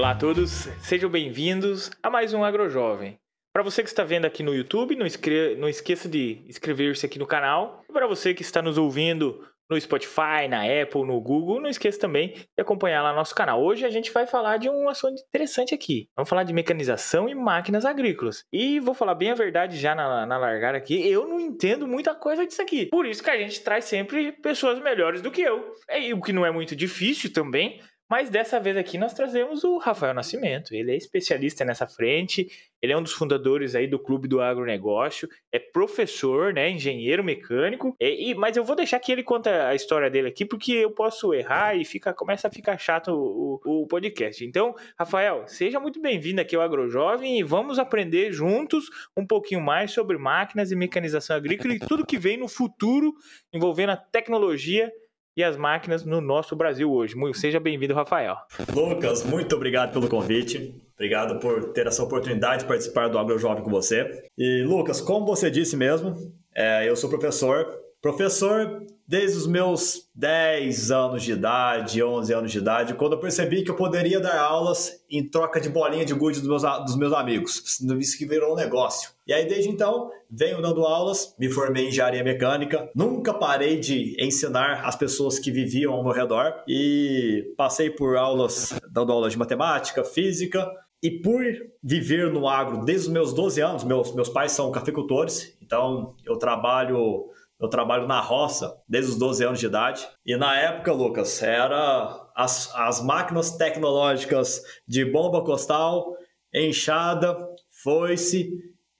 Olá a todos, sejam bem-vindos a mais um AgroJovem. Para você que está vendo aqui no YouTube, não, escre... não esqueça de inscrever-se aqui no canal. E para você que está nos ouvindo no Spotify, na Apple, no Google, não esqueça também de acompanhar lá nosso canal. Hoje a gente vai falar de um assunto interessante aqui. Vamos falar de mecanização e máquinas agrícolas. E vou falar bem a verdade já na, na largada aqui, eu não entendo muita coisa disso aqui. Por isso que a gente traz sempre pessoas melhores do que eu. E o que não é muito difícil também, mas dessa vez aqui nós trazemos o Rafael Nascimento. Ele é especialista nessa frente, ele é um dos fundadores aí do Clube do Agronegócio, é professor, né, engenheiro mecânico. E, e, mas eu vou deixar que ele conta a história dele aqui, porque eu posso errar e fica, começa a ficar chato o, o, o podcast. Então, Rafael, seja muito bem-vindo aqui ao AgroJovem e vamos aprender juntos um pouquinho mais sobre máquinas e mecanização agrícola e tudo que vem no futuro envolvendo a tecnologia e as máquinas no nosso Brasil hoje. Seja bem-vindo, Rafael. Lucas, muito obrigado pelo convite. Obrigado por ter essa oportunidade de participar do AgroJovem com você. E, Lucas, como você disse mesmo, é, eu sou professor Professor, desde os meus 10 anos de idade, 11 anos de idade, quando eu percebi que eu poderia dar aulas em troca de bolinha de gude dos meus, dos meus amigos. Isso que virou um negócio. E aí, desde então, venho dando aulas, me formei em engenharia mecânica, nunca parei de ensinar as pessoas que viviam ao meu redor e passei por aulas, dando aulas de matemática, física, e por viver no agro desde os meus 12 anos, meus, meus pais são cafeicultores, então eu trabalho eu trabalho na roça desde os 12 anos de idade. E na época, Lucas, era as, as máquinas tecnológicas de bomba costal, enxada, foice,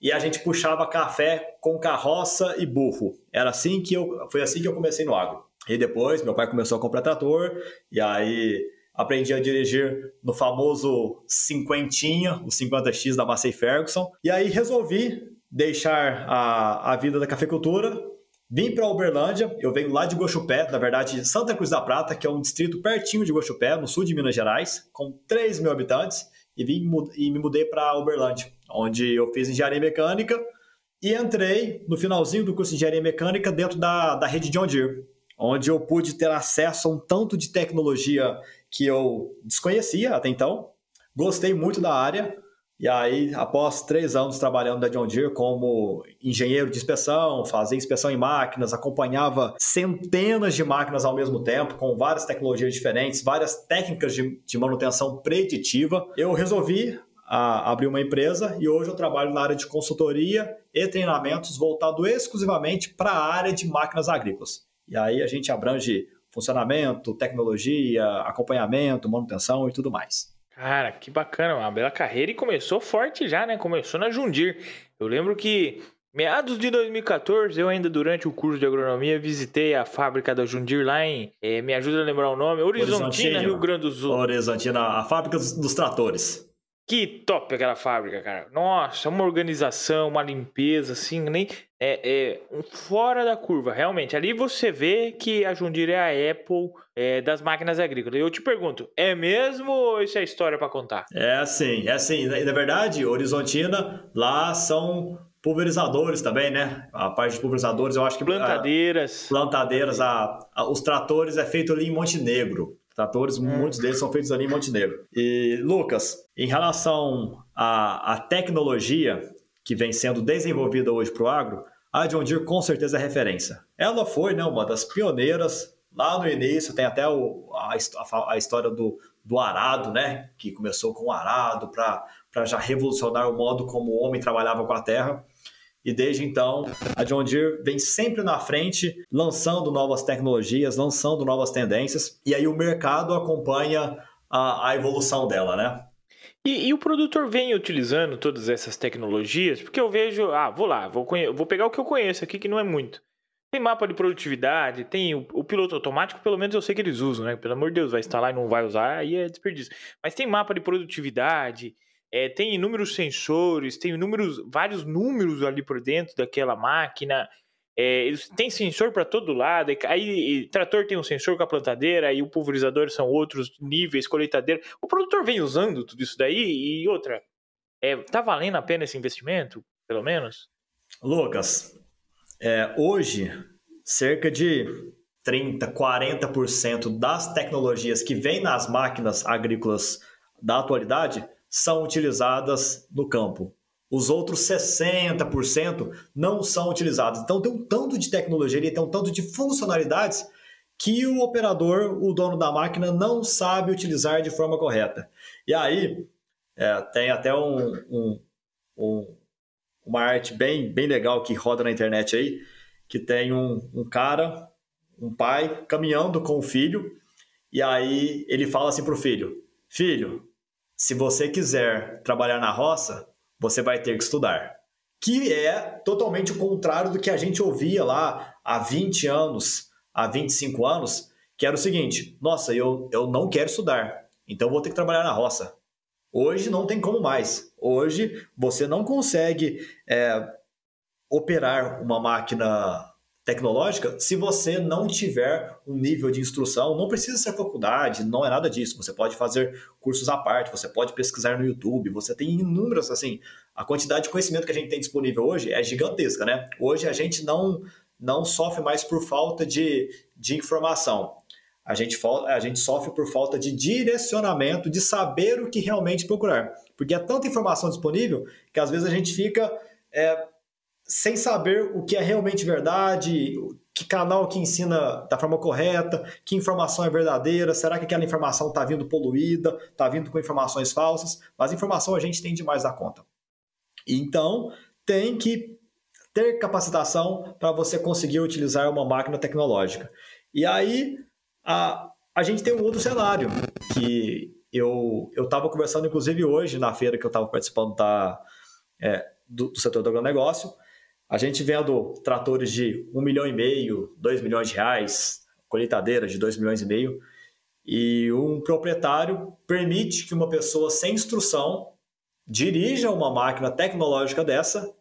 e a gente puxava café com carroça e burro. Era assim que eu, foi assim que eu comecei no agro. E depois meu pai começou a comprar trator, e aí aprendi a dirigir no famoso cinquentinha, o 50X da Massey Ferguson. E aí resolvi deixar a, a vida da cafeicultura Vim para Uberlândia, eu venho lá de Guaxupé, na verdade Santa Cruz da Prata, que é um distrito pertinho de Guaxupé, no sul de Minas Gerais, com 3 mil habitantes, e, vim, e me mudei para Uberlândia, onde eu fiz engenharia mecânica e entrei no finalzinho do curso de engenharia mecânica dentro da, da rede John Deere, onde eu pude ter acesso a um tanto de tecnologia que eu desconhecia até então. Gostei muito da área, e aí, após três anos trabalhando da John Deere como engenheiro de inspeção, fazia inspeção em máquinas, acompanhava centenas de máquinas ao mesmo tempo, com várias tecnologias diferentes, várias técnicas de, de manutenção preditiva, eu resolvi a, abrir uma empresa e hoje eu trabalho na área de consultoria e treinamentos voltado exclusivamente para a área de máquinas agrícolas. E aí a gente abrange funcionamento, tecnologia, acompanhamento, manutenção e tudo mais. Cara, que bacana, uma bela carreira e começou forte já, né? Começou na Jundir. Eu lembro que meados de 2014, eu ainda durante o curso de agronomia visitei a fábrica da Jundir lá em, é, me ajuda a lembrar o nome, Horizontina, Rio Grande do Sul. Horizontina, a fábrica dos, dos tratores. Que top aquela fábrica, cara. Nossa, uma organização, uma limpeza, assim, nem. É, é um fora da curva, realmente. Ali você vê que a Jundir é a Apple é, das máquinas agrícolas. Eu te pergunto, é mesmo ou isso é história para contar? É assim, é assim. Na verdade, Horizontina, lá são pulverizadores também, né? A parte de pulverizadores, eu acho que. Plantadeiras. A, plantadeiras, a, a, os tratores é feito ali em Montenegro. Tratores, hum. muitos deles são feitos ali em Montenegro. E, Lucas, em relação à, à tecnologia que vem sendo desenvolvida hoje para o agro, a John Deere com certeza é referência. Ela foi né, uma das pioneiras lá no início, tem até o, a, a, história do, do arado, né, que começou com o arado para já revolucionar o modo como o homem trabalhava com a terra. E desde então, a John Deere vem sempre na frente, lançando novas tecnologias, lançando novas tendências, e aí o mercado acompanha a, a evolução dela, né? E, e, o produtor vem utilizando todas essas tecnologias, porque eu vejo, ah, vou lá, vou, vou pegar o que eu conheço aqui, que não é muito. Tem mapa de produtividade, tem o, o, piloto automático, pelo menos eu sei que eles usam, né? Pelo amor de Deus, vai instalar e não vai usar, aí é desperdício. Mas tem mapa de produtividade, é, tem inúmeros sensores, tem inúmeros, vários números ali por dentro daquela máquina. É, tem sensor para todo lado. Aí trator tem um sensor com a plantadeira, e o pulverizador são outros níveis, colheitadeira. O produtor vem usando tudo isso daí e outra. É, tá valendo a pena esse investimento, pelo menos? Lucas, é, hoje cerca de 30, 40% das tecnologias que vêm nas máquinas agrícolas da atualidade são utilizadas no campo. Os outros 60% não são utilizados. Então tem um tanto de tecnologia, tem um tanto de funcionalidades que o operador, o dono da máquina, não sabe utilizar de forma correta. E aí é, tem até um, um, um, uma arte bem, bem legal que roda na internet aí, que tem um, um cara, um pai, caminhando com o filho, e aí ele fala assim para o filho: Filho, se você quiser trabalhar na roça, você vai ter que estudar. Que é totalmente o contrário do que a gente ouvia lá há 20 anos, há 25 anos, que era o seguinte: nossa, eu, eu não quero estudar, então vou ter que trabalhar na roça. Hoje não tem como mais. Hoje você não consegue é, operar uma máquina tecnológica se você não tiver um nível de instrução. Não precisa ser faculdade, não é nada disso. Você pode fazer cursos à parte, você pode pesquisar no YouTube, você tem inúmeras, assim, a quantidade de conhecimento que a gente tem disponível hoje é gigantesca, né? Hoje a gente não, não sofre mais por falta de, de informação. A gente, a gente sofre por falta de direcionamento, de saber o que realmente procurar. Porque é tanta informação disponível que às vezes a gente fica é, sem saber o que é realmente verdade, que canal que ensina da forma correta, que informação é verdadeira, será que aquela informação está vindo poluída, está vindo com informações falsas, mas informação a gente tem demais da conta. Então, tem que ter capacitação para você conseguir utilizar uma máquina tecnológica. E aí, a, a gente tem um outro cenário, que eu estava conversando, inclusive, hoje, na feira que eu estava participando da, é, do, do setor do agronegócio, a gente vendo tratores de 1 milhão e meio, 2 milhões de reais, colheitadeiras de 2 milhões e meio, e um proprietário permite que uma pessoa sem instrução dirija uma máquina tecnológica dessa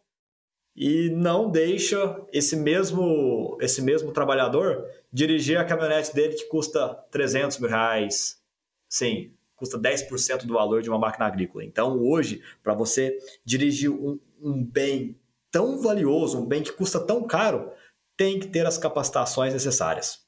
e não deixa esse mesmo, esse mesmo trabalhador dirigir a caminhonete dele que custa 300 mil reais. Sim, custa 10% do valor de uma máquina agrícola. Então, hoje, para você dirigir um, um bem tão valioso, um bem que custa tão caro, tem que ter as capacitações necessárias.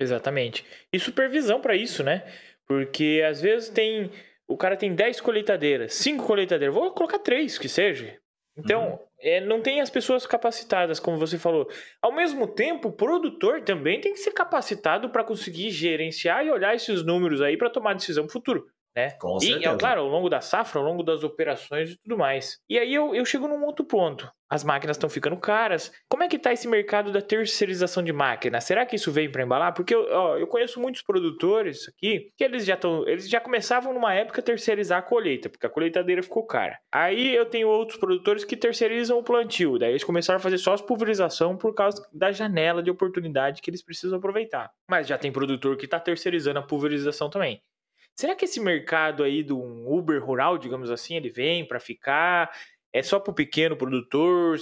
Exatamente. E supervisão para isso, né? Porque às vezes tem. O cara tem 10 colheitadeiras, 5 colheitadeiras, vou colocar 3 que seja. Então, uhum. é, não tem as pessoas capacitadas, como você falou. Ao mesmo tempo, o produtor também tem que ser capacitado para conseguir gerenciar e olhar esses números aí para tomar decisão no futuro né? Com. E, claro, ao longo da safra, ao longo das operações e tudo mais. E aí eu, eu chego num outro ponto. As máquinas estão ficando caras. Como é que está esse mercado da terceirização de máquinas? Será que isso vem para embalar? Porque eu, ó, eu conheço muitos produtores aqui que eles já estão, eles já começavam numa época a terceirizar a colheita, porque a colheitadeira ficou cara. Aí eu tenho outros produtores que terceirizam o plantio, daí eles começaram a fazer só as pulverização por causa da janela de oportunidade que eles precisam aproveitar. Mas já tem produtor que está terceirizando a pulverização também. Será que esse mercado aí do Uber rural, digamos assim, ele vem para ficar? É só para o pequeno produtor?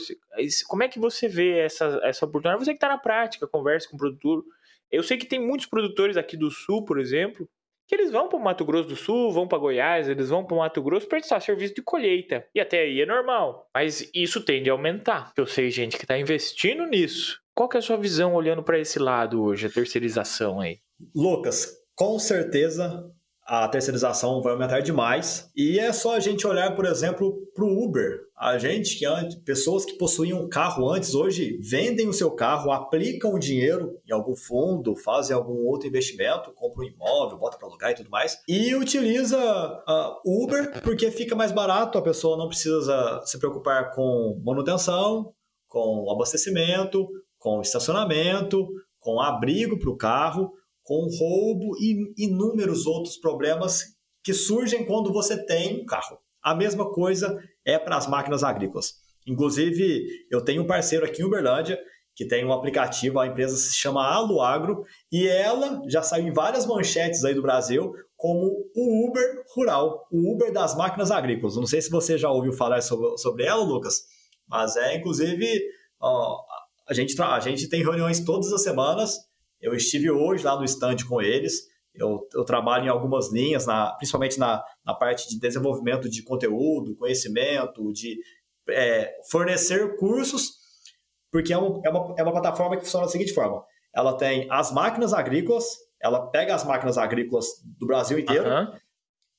Como é que você vê essa, essa oportunidade? Você que está na prática, conversa com o produtor. Eu sei que tem muitos produtores aqui do Sul, por exemplo, que eles vão para o Mato Grosso do Sul, vão para Goiás, eles vão para o Mato Grosso prestar serviço de colheita. E até aí é normal. Mas isso tende a aumentar. Eu sei gente que está investindo nisso. Qual que é a sua visão olhando para esse lado hoje, a terceirização aí? Lucas, com certeza a terceirização vai aumentar demais. E é só a gente olhar, por exemplo, para o Uber. A gente que antes, pessoas que possuíam um carro antes, hoje vendem o seu carro, aplicam o dinheiro em algum fundo, fazem algum outro investimento, compram um imóvel, bota para alugar e tudo mais, e utiliza uh, Uber porque fica mais barato, a pessoa não precisa se preocupar com manutenção, com abastecimento, com estacionamento, com abrigo para o carro com roubo e inúmeros outros problemas que surgem quando você tem um carro. A mesma coisa é para as máquinas agrícolas. Inclusive, eu tenho um parceiro aqui em Uberlândia que tem um aplicativo, a empresa se chama Aluagro, e ela já saiu em várias manchetes aí do Brasil como o Uber rural, o Uber das máquinas agrícolas. Não sei se você já ouviu falar sobre, sobre ela, Lucas, mas é inclusive ó, a, gente, a gente tem reuniões todas as semanas eu estive hoje lá no stand com eles. Eu, eu trabalho em algumas linhas, na, principalmente na, na parte de desenvolvimento de conteúdo, conhecimento, de é, fornecer cursos, porque é, um, é, uma, é uma plataforma que funciona da seguinte forma: ela tem as máquinas agrícolas, ela pega as máquinas agrícolas do Brasil inteiro. Uhum.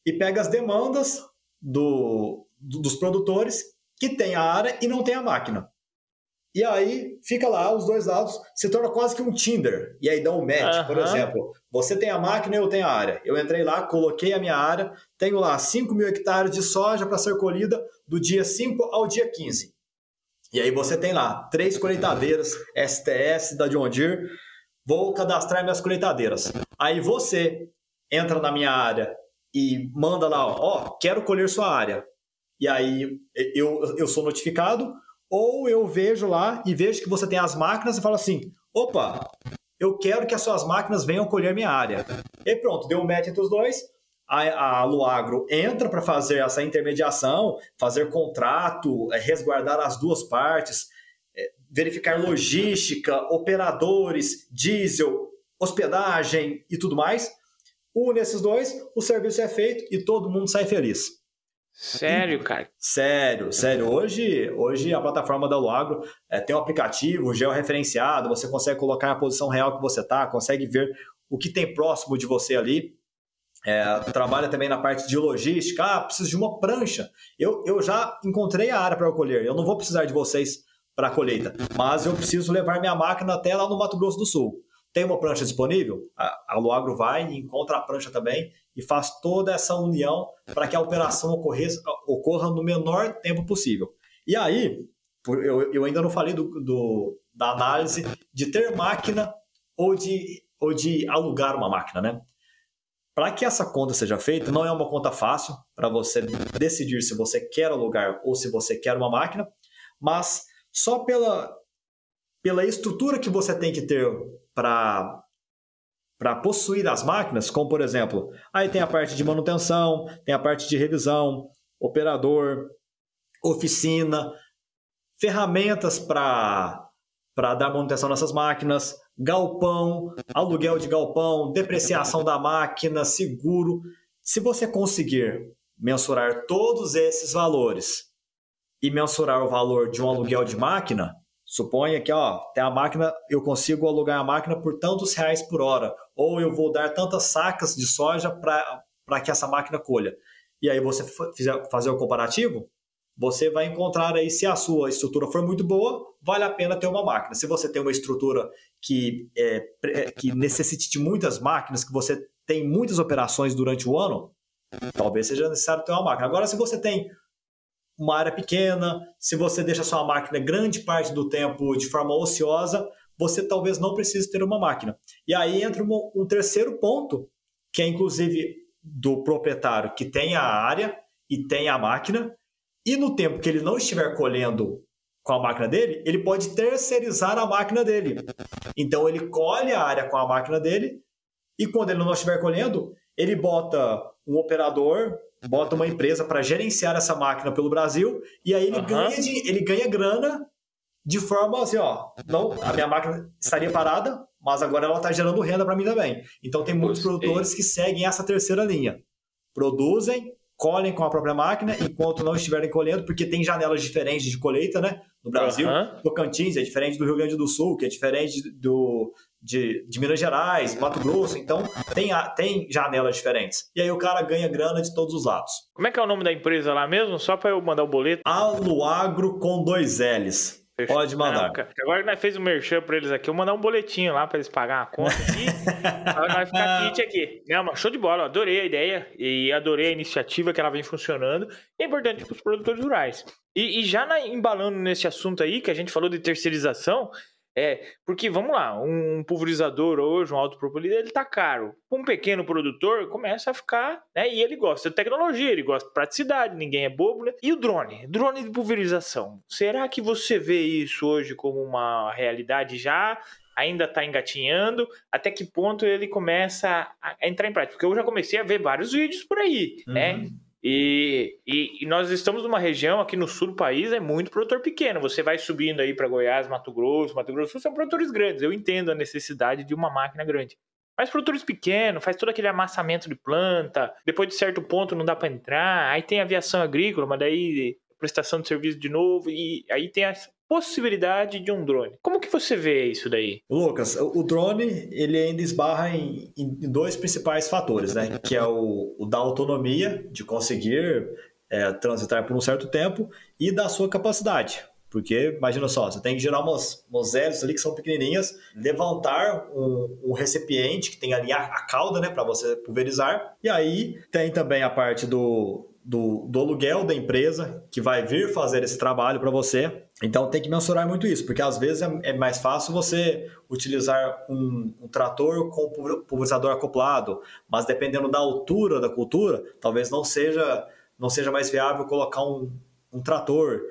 e pega as demandas do, do, dos produtores que tem a área e não tem a máquina. E aí fica lá os dois lados, se torna quase que um Tinder. E aí dá um match, uhum. por exemplo. Você tem a máquina e eu tenho a área. Eu entrei lá, coloquei a minha área, tenho lá 5 mil hectares de soja para ser colhida do dia 5 ao dia 15. E aí você tem lá três colheitadeiras STS da John Deere. Vou cadastrar minhas colheitadeiras. Aí você entra na minha área e manda lá, ó, quero colher sua área. E aí eu, eu sou notificado, ou eu vejo lá e vejo que você tem as máquinas e falo assim: opa, eu quero que as suas máquinas venham colher minha área. E pronto, deu um match entre os dois. A, a Luagro entra para fazer essa intermediação, fazer contrato, é, resguardar as duas partes, é, verificar logística, operadores, diesel, hospedagem e tudo mais. Une esses dois, o serviço é feito e todo mundo sai feliz. Sério, cara? Sério, sério. Hoje, hoje a plataforma da Luagro é, tem um aplicativo georreferenciado, você consegue colocar a posição real que você está, consegue ver o que tem próximo de você ali. É, trabalha também na parte de logística. Ah, preciso de uma prancha. Eu, eu já encontrei a área para colher. Eu não vou precisar de vocês para a colheita, mas eu preciso levar minha máquina até lá no Mato Grosso do Sul. Tem uma prancha disponível? A, a Luagro vai e encontra a prancha também e faz toda essa união para que a operação ocorra, ocorra no menor tempo possível. E aí, eu, eu ainda não falei do, do, da análise de ter máquina ou de, ou de alugar uma máquina, né? Para que essa conta seja feita, não é uma conta fácil para você decidir se você quer alugar ou se você quer uma máquina, mas só pela, pela estrutura que você tem que ter para para possuir as máquinas, como por exemplo, aí tem a parte de manutenção, tem a parte de revisão, operador, oficina, ferramentas para para dar manutenção nessas máquinas, galpão, aluguel de galpão, depreciação da máquina, seguro. Se você conseguir mensurar todos esses valores e mensurar o valor de um aluguel de máquina, Suponha que, ó, tem a máquina, eu consigo alugar a máquina por tantos reais por hora, ou eu vou dar tantas sacas de soja para que essa máquina colha. E aí você fizer, fazer o comparativo, você vai encontrar aí se a sua estrutura for muito boa, vale a pena ter uma máquina. Se você tem uma estrutura que, é, é que necessite de muitas máquinas, que você tem muitas operações durante o ano, talvez seja necessário ter uma máquina. Agora, se você tem uma área pequena, se você deixa sua máquina grande parte do tempo de forma ociosa, você talvez não precise ter uma máquina. E aí entra um, um terceiro ponto, que é inclusive do proprietário que tem a área e tem a máquina, e no tempo que ele não estiver colhendo com a máquina dele, ele pode terceirizar a máquina dele. Então ele colhe a área com a máquina dele, e quando ele não estiver colhendo, ele bota um operador bota uma empresa para gerenciar essa máquina pelo Brasil e aí ele, uhum. ganha, de, ele ganha grana de forma assim, ó, não, a minha máquina estaria parada, mas agora ela está gerando renda para mim também. Então tem muitos produtores que seguem essa terceira linha. Produzem, colhem com a própria máquina enquanto não estiverem colhendo, porque tem janelas diferentes de colheita, né? No Brasil, uhum. Tocantins é diferente do Rio Grande do Sul, que é diferente do, de, de Minas Gerais, Mato Grosso, então tem, tem janelas diferentes. E aí o cara ganha grana de todos os lados. Como é que é o nome da empresa lá mesmo? Só para eu mandar o boleto. Aluagro com dois L's. Pode mandar. Não, agora nós fez um merchan pra eles aqui, eu vou mandar um boletinho lá pra eles pagar a conta aqui. agora vai ficar kit aqui. Não, mas show de bola, adorei a ideia e adorei a iniciativa que ela vem funcionando. é importante para os produtores rurais. E, e já na, embalando nesse assunto aí, que a gente falou de terceirização, é, porque vamos lá, um pulverizador hoje, um autopropelido, ele tá caro. Um pequeno produtor começa a ficar, né? E ele gosta de tecnologia, ele gosta de praticidade, ninguém é bobo, né? E o drone? Drone de pulverização. Será que você vê isso hoje como uma realidade já? Ainda está engatinhando? Até que ponto ele começa a entrar em prática? Porque eu já comecei a ver vários vídeos por aí, né? uhum. né? E, e, e, nós estamos numa região aqui no sul do país, é muito produtor pequeno. Você vai subindo aí para Goiás, Mato Grosso, Mato Grosso Sul, são produtores grandes. Eu entendo a necessidade de uma máquina grande. Mas produtores pequenos, faz todo aquele amassamento de planta, depois de certo ponto não dá para entrar, aí tem aviação agrícola, mas daí prestação de serviço de novo, e aí tem as, possibilidade de um drone. Como que você vê isso daí? Lucas, o drone ele ainda esbarra em, em dois principais fatores, né? Que é o, o da autonomia de conseguir é, transitar por um certo tempo e da sua capacidade. Porque, imagina só, você tem que gerar umas, umas hélices ali que são pequenininhas, levantar um, um recipiente que tem ali a, a cauda, né, para você pulverizar. E aí tem também a parte do, do, do aluguel da empresa que vai vir fazer esse trabalho para você. Então tem que mensurar muito isso, porque às vezes é, é mais fácil você utilizar um, um, trator com pulverizador acoplado, mas dependendo da altura da cultura, talvez não seja, não seja mais viável colocar um, um trator.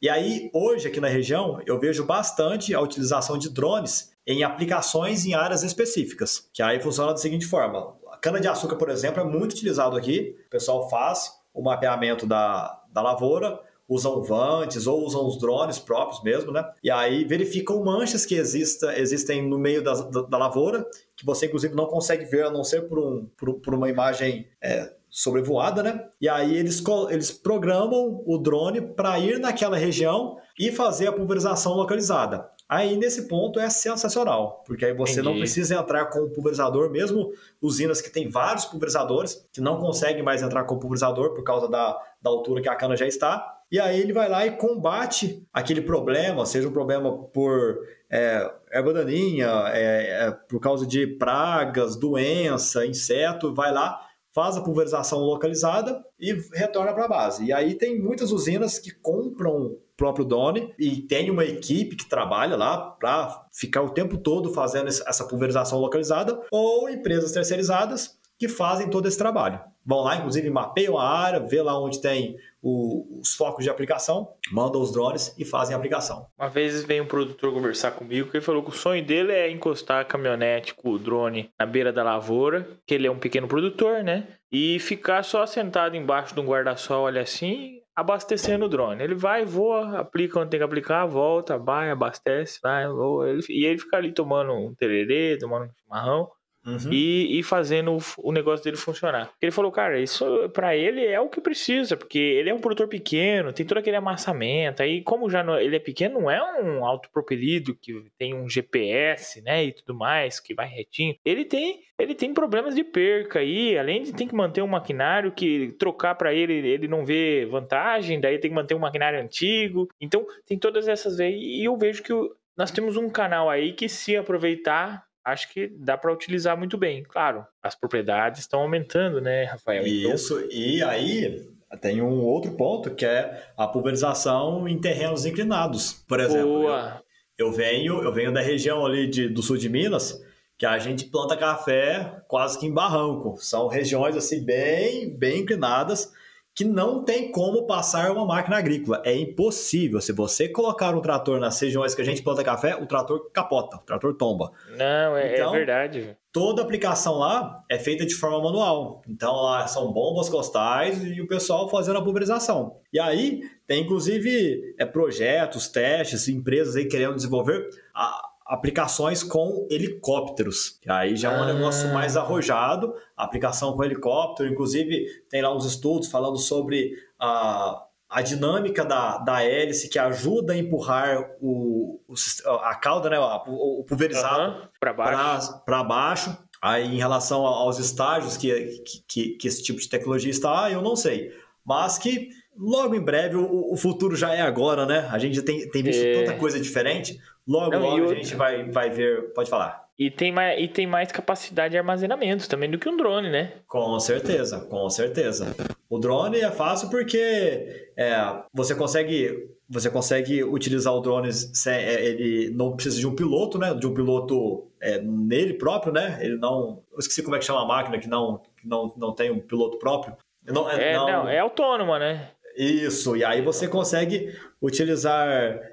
E aí, hoje, aqui na região, eu vejo bastante a utilização de drones em aplicações em áreas específicas, que aí funciona da seguinte forma. A cana-de-açúcar, por exemplo, é muito utilizado aqui. O pessoal faz o mapeamento da, da lavoura, usam vantes ou usam os drones próprios mesmo, né? E aí verificam manchas que exista, existem no meio da, da, da, lavoura, que você inclusive não consegue ver a não ser por, um, por, por uma imagem é, sobrevoada, né? E aí eles, eles programam o drone para ir naquela região e fazer a pulverização localizada. Aí nesse ponto é sensacional, porque aí você Entendi. não precisa entrar com o pulverizador, mesmo usinas que tem vários pulverizadores, que não conseguem mais entrar com o pulverizador por causa da, da altura que a cana já está. E aí ele vai lá e combate aquele problema, seja um problema por é, erva daninha, é, é, por causa de pragas, doença, inseto, vai lá faz a pulverização localizada e retorna para a base. E aí tem muitas usinas que compram próprio drone e tem uma equipe que trabalha lá para ficar o tempo todo fazendo essa pulverização localizada ou empresas terceirizadas que fazem todo esse trabalho. Vão lá, inclusive, mapeiam a área, vê lá onde tem o, os focos de aplicação, mandam os drones e fazem a aplicação. Uma vez veio um produtor conversar comigo que ele falou que o sonho dele é encostar a caminhonete com o drone na beira da lavoura, que ele é um pequeno produtor, né? E ficar só sentado embaixo de um guarda-sol, olha assim, abastecendo o drone. Ele vai, voa, aplica onde tem que aplicar, volta, vai, abastece, vai, voa. Ele, e ele fica ali tomando um tererê, tomando um chimarrão Uhum. E, e, fazendo o, negócio dele funcionar. Ele falou, cara, isso para ele é o que precisa, porque ele é um produtor pequeno, tem todo aquele amassamento. Aí, como já não, ele é pequeno, não é um autopropelido que tem um GPS, né, e tudo mais, que vai retinho. Ele tem, ele tem problemas de perca aí, além de ter que manter um maquinário que trocar para ele, ele não vê vantagem, daí tem que manter um maquinário antigo. Então, tem todas essas vezes. E eu vejo que nós temos um canal aí que se aproveitar acho que dá para utilizar muito bem. Claro, as propriedades estão aumentando, né, Rafael? Então Isso, então... e aí tem um outro ponto que é a pulverização em terrenos inclinados. Por exemplo, Boa. Eu, eu venho, eu venho da região ali de, do sul de Minas, que a gente planta café quase que em barranco. São regiões assim bem, bem inclinadas que não tem como passar uma máquina agrícola. É impossível. Se você colocar um trator nas regiões que a gente planta café, o trator capota, o trator tomba. Não, é, é então, é verdade. Toda aplicação lá é feita de forma manual. Então lá são bombas costais e o pessoal fazendo a pulverização. E aí tem inclusive é, projetos, testes, empresas aí querendo desenvolver. A, aplicações com helicópteros. Que aí já é um ah. negócio mais arrojado, aplicação com helicóptero. Inclusive, tem lá uns estudos falando sobre a, a dinâmica da, da hélice que ajuda a empurrar o, o a cauda, né, o, o pulverizado uhum, para baixo. baixo. Aí, em relação aos estágios que, que, que, esse tipo de tecnologia está, eu não sei. Mas que logo em breve, o, o futuro já é agora, né? A gente tem, tem visto é... tanta coisa diferente. Logo, Não, logo a gente vai, vai ver. Pode falar. E tem, mais, e tem mais capacidade de armazenamento também do que um drone, né? Com certeza, com certeza. O drone é fácil porque é, você consegue você consegue utilizar o drone sem, é, ele não precisa de um piloto, né? De um piloto é, nele próprio, né? Ele não. Eu esqueci como é que chama a máquina que não, que não, não tem um piloto próprio. Não, é, é, não, não, é autônoma, né? Isso, e aí você consegue utilizar.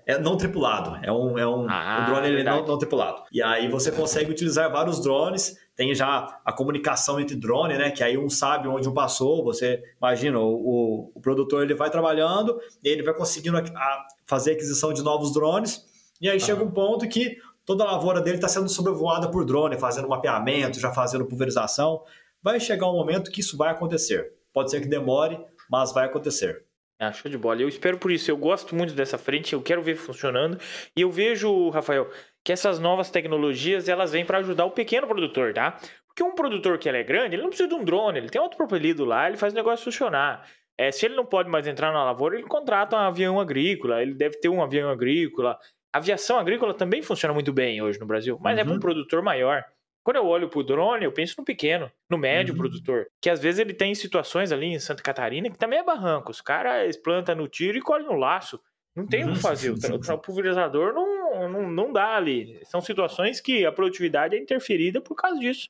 É não tripulado, é um, é um, ah, um drone ele não, não tripulado. E aí você consegue utilizar vários drones, tem já a comunicação entre drone, né? Que aí um sabe onde um passou. Você imagina, o, o, produtor ele vai trabalhando, e ele vai conseguindo a, a fazer aquisição de novos drones, e aí ah. chega um ponto que toda a lavoura dele está sendo sobrevoada por drone, fazendo mapeamento, já fazendo pulverização. Vai chegar um momento que isso vai acontecer. Pode ser que demore, mas vai acontecer. Ah, show de bola. Eu espero por isso. Eu gosto muito dessa frente, eu quero ver funcionando. E eu vejo, Rafael, que essas novas tecnologias elas vêm para ajudar o pequeno produtor, tá? Porque um produtor que ele é grande, ele não precisa de um drone, ele tem outro propelido lá, ele faz o negócio funcionar. É, se ele não pode mais entrar na lavoura, ele contrata um avião agrícola, ele deve ter um avião agrícola. A aviação agrícola também funciona muito bem hoje no Brasil, mas uhum. é para um produtor maior. Quando eu olho para o drone, eu penso no pequeno, no médio uhum. produtor, que às vezes ele tem situações ali em Santa Catarina que também é barranco. Os caras plantam no tiro e colhem no laço. Não tem o que fazer. O, o pulverizador não, não, não dá ali. São situações que a produtividade é interferida por causa disso.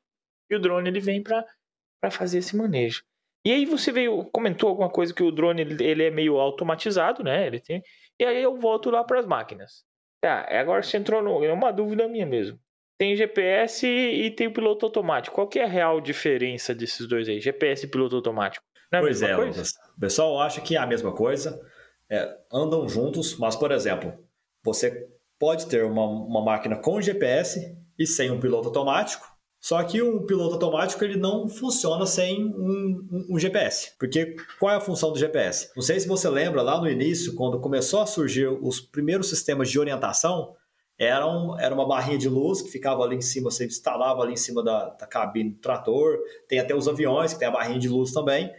E o drone ele vem para fazer esse manejo. E aí você veio, comentou alguma coisa que o drone ele, ele é meio automatizado, né? Ele tem. E aí eu volto lá para as máquinas. Tá, agora você entrou no, é uma dúvida minha mesmo. Tem GPS e tem o piloto automático. Qual que é a real diferença desses dois aí? GPS e piloto automático? Não é pois é, coisa? Lucas. O pessoal acha que é a mesma coisa. É, andam juntos, mas, por exemplo, você pode ter uma, uma máquina com GPS e sem um piloto automático, só que o piloto automático ele não funciona sem um, um, um, GPS. Porque qual é a função do GPS? Não sei se você lembra lá no início, quando começou a surgir os primeiros sistemas de orientação, era, um, era uma barrinha de luz que ficava ali em cima, você instalava ali em cima da, da cabine do trator. Tem até os aviões que tem a barrinha de luz também.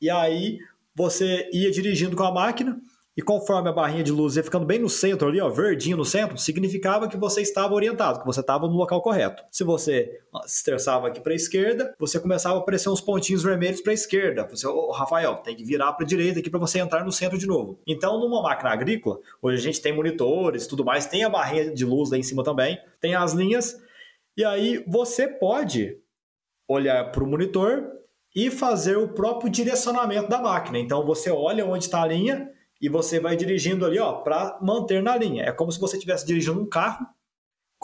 E aí você ia dirigindo com a máquina e conforme a barrinha de luz ia ficando bem no centro ali, ó, verdinho no centro, significava que você estava orientado, que você estava no local correto. Se você se estressava aqui para a esquerda, você começava a aparecer uns pontinhos vermelhos para a esquerda. Você, oh, Rafael, tem que virar para a direita aqui para você entrar no centro de novo. Então, numa máquina agrícola, hoje a gente tem monitores, tudo mais, tem a barrinha de luz lá em cima também, tem as linhas, e aí você pode olhar para o monitor e fazer o próprio direcionamento da máquina. Então, você olha onde está a linha e você vai dirigindo ali, ó, para manter na linha. É como se você estivesse dirigindo um carro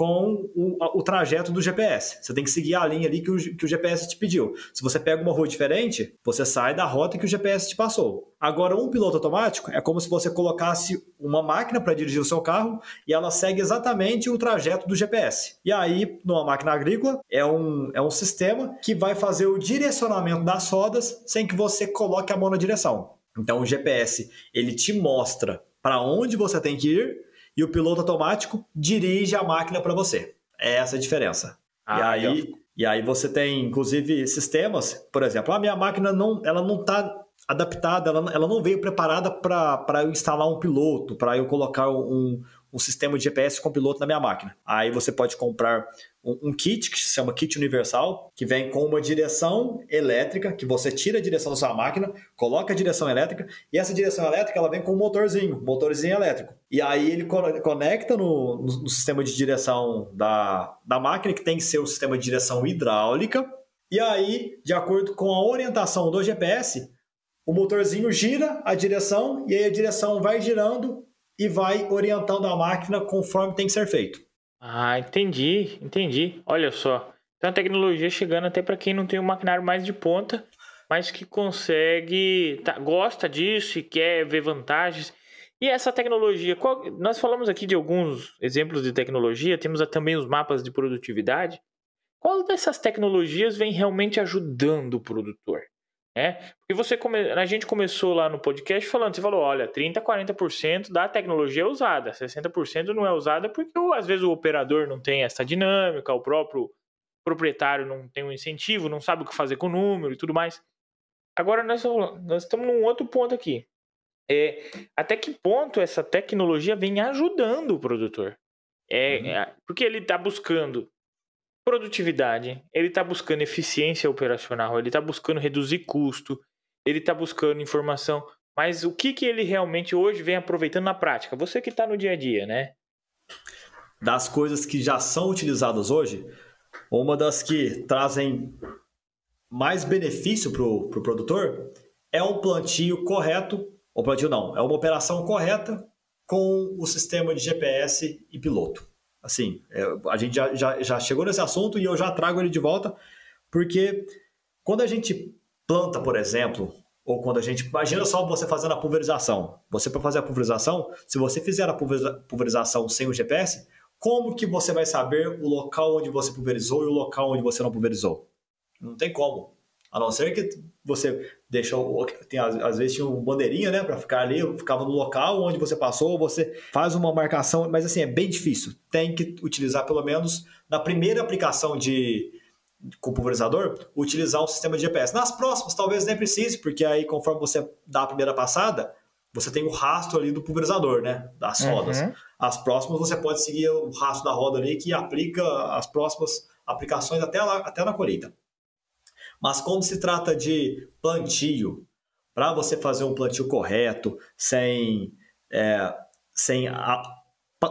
com o, o, trajeto do GPS. Você tem que seguir a linha ali que o, que o GPS te pediu. Se você pega uma rua diferente, você sai da rota que o GPS te passou. Agora, um piloto automático é como se você colocasse uma máquina para dirigir o seu carro e ela segue exatamente o trajeto do GPS. E aí, numa máquina agrícola, é um, é um sistema que vai fazer o direcionamento das rodas sem que você coloque a mão na direção. Então o GPS ele te mostra para onde você tem que ir e o piloto automático dirige a máquina para você. É essa a diferença. Ah, e aí e aí você tem inclusive sistemas, por exemplo, a minha máquina não ela não está adaptada, ela, ela não veio preparada para eu instalar um piloto, para eu colocar um, um sistema de GPS com piloto na minha máquina. Aí você pode comprar um, um, kit que se chama kit universal, que vem com uma direção elétrica, que você tira a direção da sua máquina, coloca a direção elétrica, e essa direção elétrica ela vem com um motorzinho, motorzinho elétrico. E aí ele conecta no, no, no sistema de direção da, da máquina, que tem que ser o sistema de direção hidráulica, e aí, de acordo com a orientação do GPS, o motorzinho gira a direção e aí a direção vai girando e vai orientando a máquina conforme tem que ser feito. Ah, entendi, entendi. Olha só. Então a tecnologia chegando até para quem não tem um maquinário mais de ponta, mas que consegue, tá, gosta disso e quer ver vantagens. E essa tecnologia, qual, nós falamos aqui de alguns exemplos de tecnologia, temos também os mapas de produtividade. Qual dessas tecnologias vem realmente ajudando o produtor? É, porque você come... a gente começou lá no podcast falando, você falou, olha, 30, 40% da tecnologia é usada, 60% não é usada porque às vezes o operador não tem essa dinâmica, o próprio proprietário não tem um incentivo, não sabe o que fazer com o número e tudo mais. Agora nós, nós estamos num outro ponto aqui. É, até que ponto essa tecnologia vem ajudando o produtor? É, uhum. é porque ele está buscando produtividade, ele está buscando eficiência operacional, ele está buscando reduzir custo, ele está buscando informação. Mas o que, que ele realmente hoje vem aproveitando na prática? Você que está no dia a dia, né? Das coisas que já são utilizadas hoje, uma das que trazem mais benefício para o pro produtor é um plantio correto, ou plantio não, é uma operação correta com o sistema de GPS e piloto. Assim, é, a gente já, já, já chegou nesse assunto e eu já trago ele de volta, porque quando a gente planta, por exemplo, ou quando a gente. Imagina só você fazendo a pulverização. Você, para fazer a pulverização, se você fizer a pulverização sem o GPS, como que você vai saber o local onde você pulverizou e o local onde você não pulverizou? Não tem como. A não ser que você deixa, tem, às vezes tinha uma bandeirinha, né, para ficar ali, ficava no local onde você passou, você faz uma marcação, mas assim, é bem difícil. Tem que utilizar pelo menos na primeira aplicação de com pulverizador, utilizar um sistema de GPS. Nas próximas, talvez nem precise, porque aí conforme você dá a primeira passada, você tem o rastro ali do pulverizador, né, das rodas. Uhum. As próximas você pode seguir o rastro da roda ali que aplica as próximas aplicações até, lá, até na colheita. Mas quando se trata de plantio, para você fazer um plantio correto, sem, é, sem a,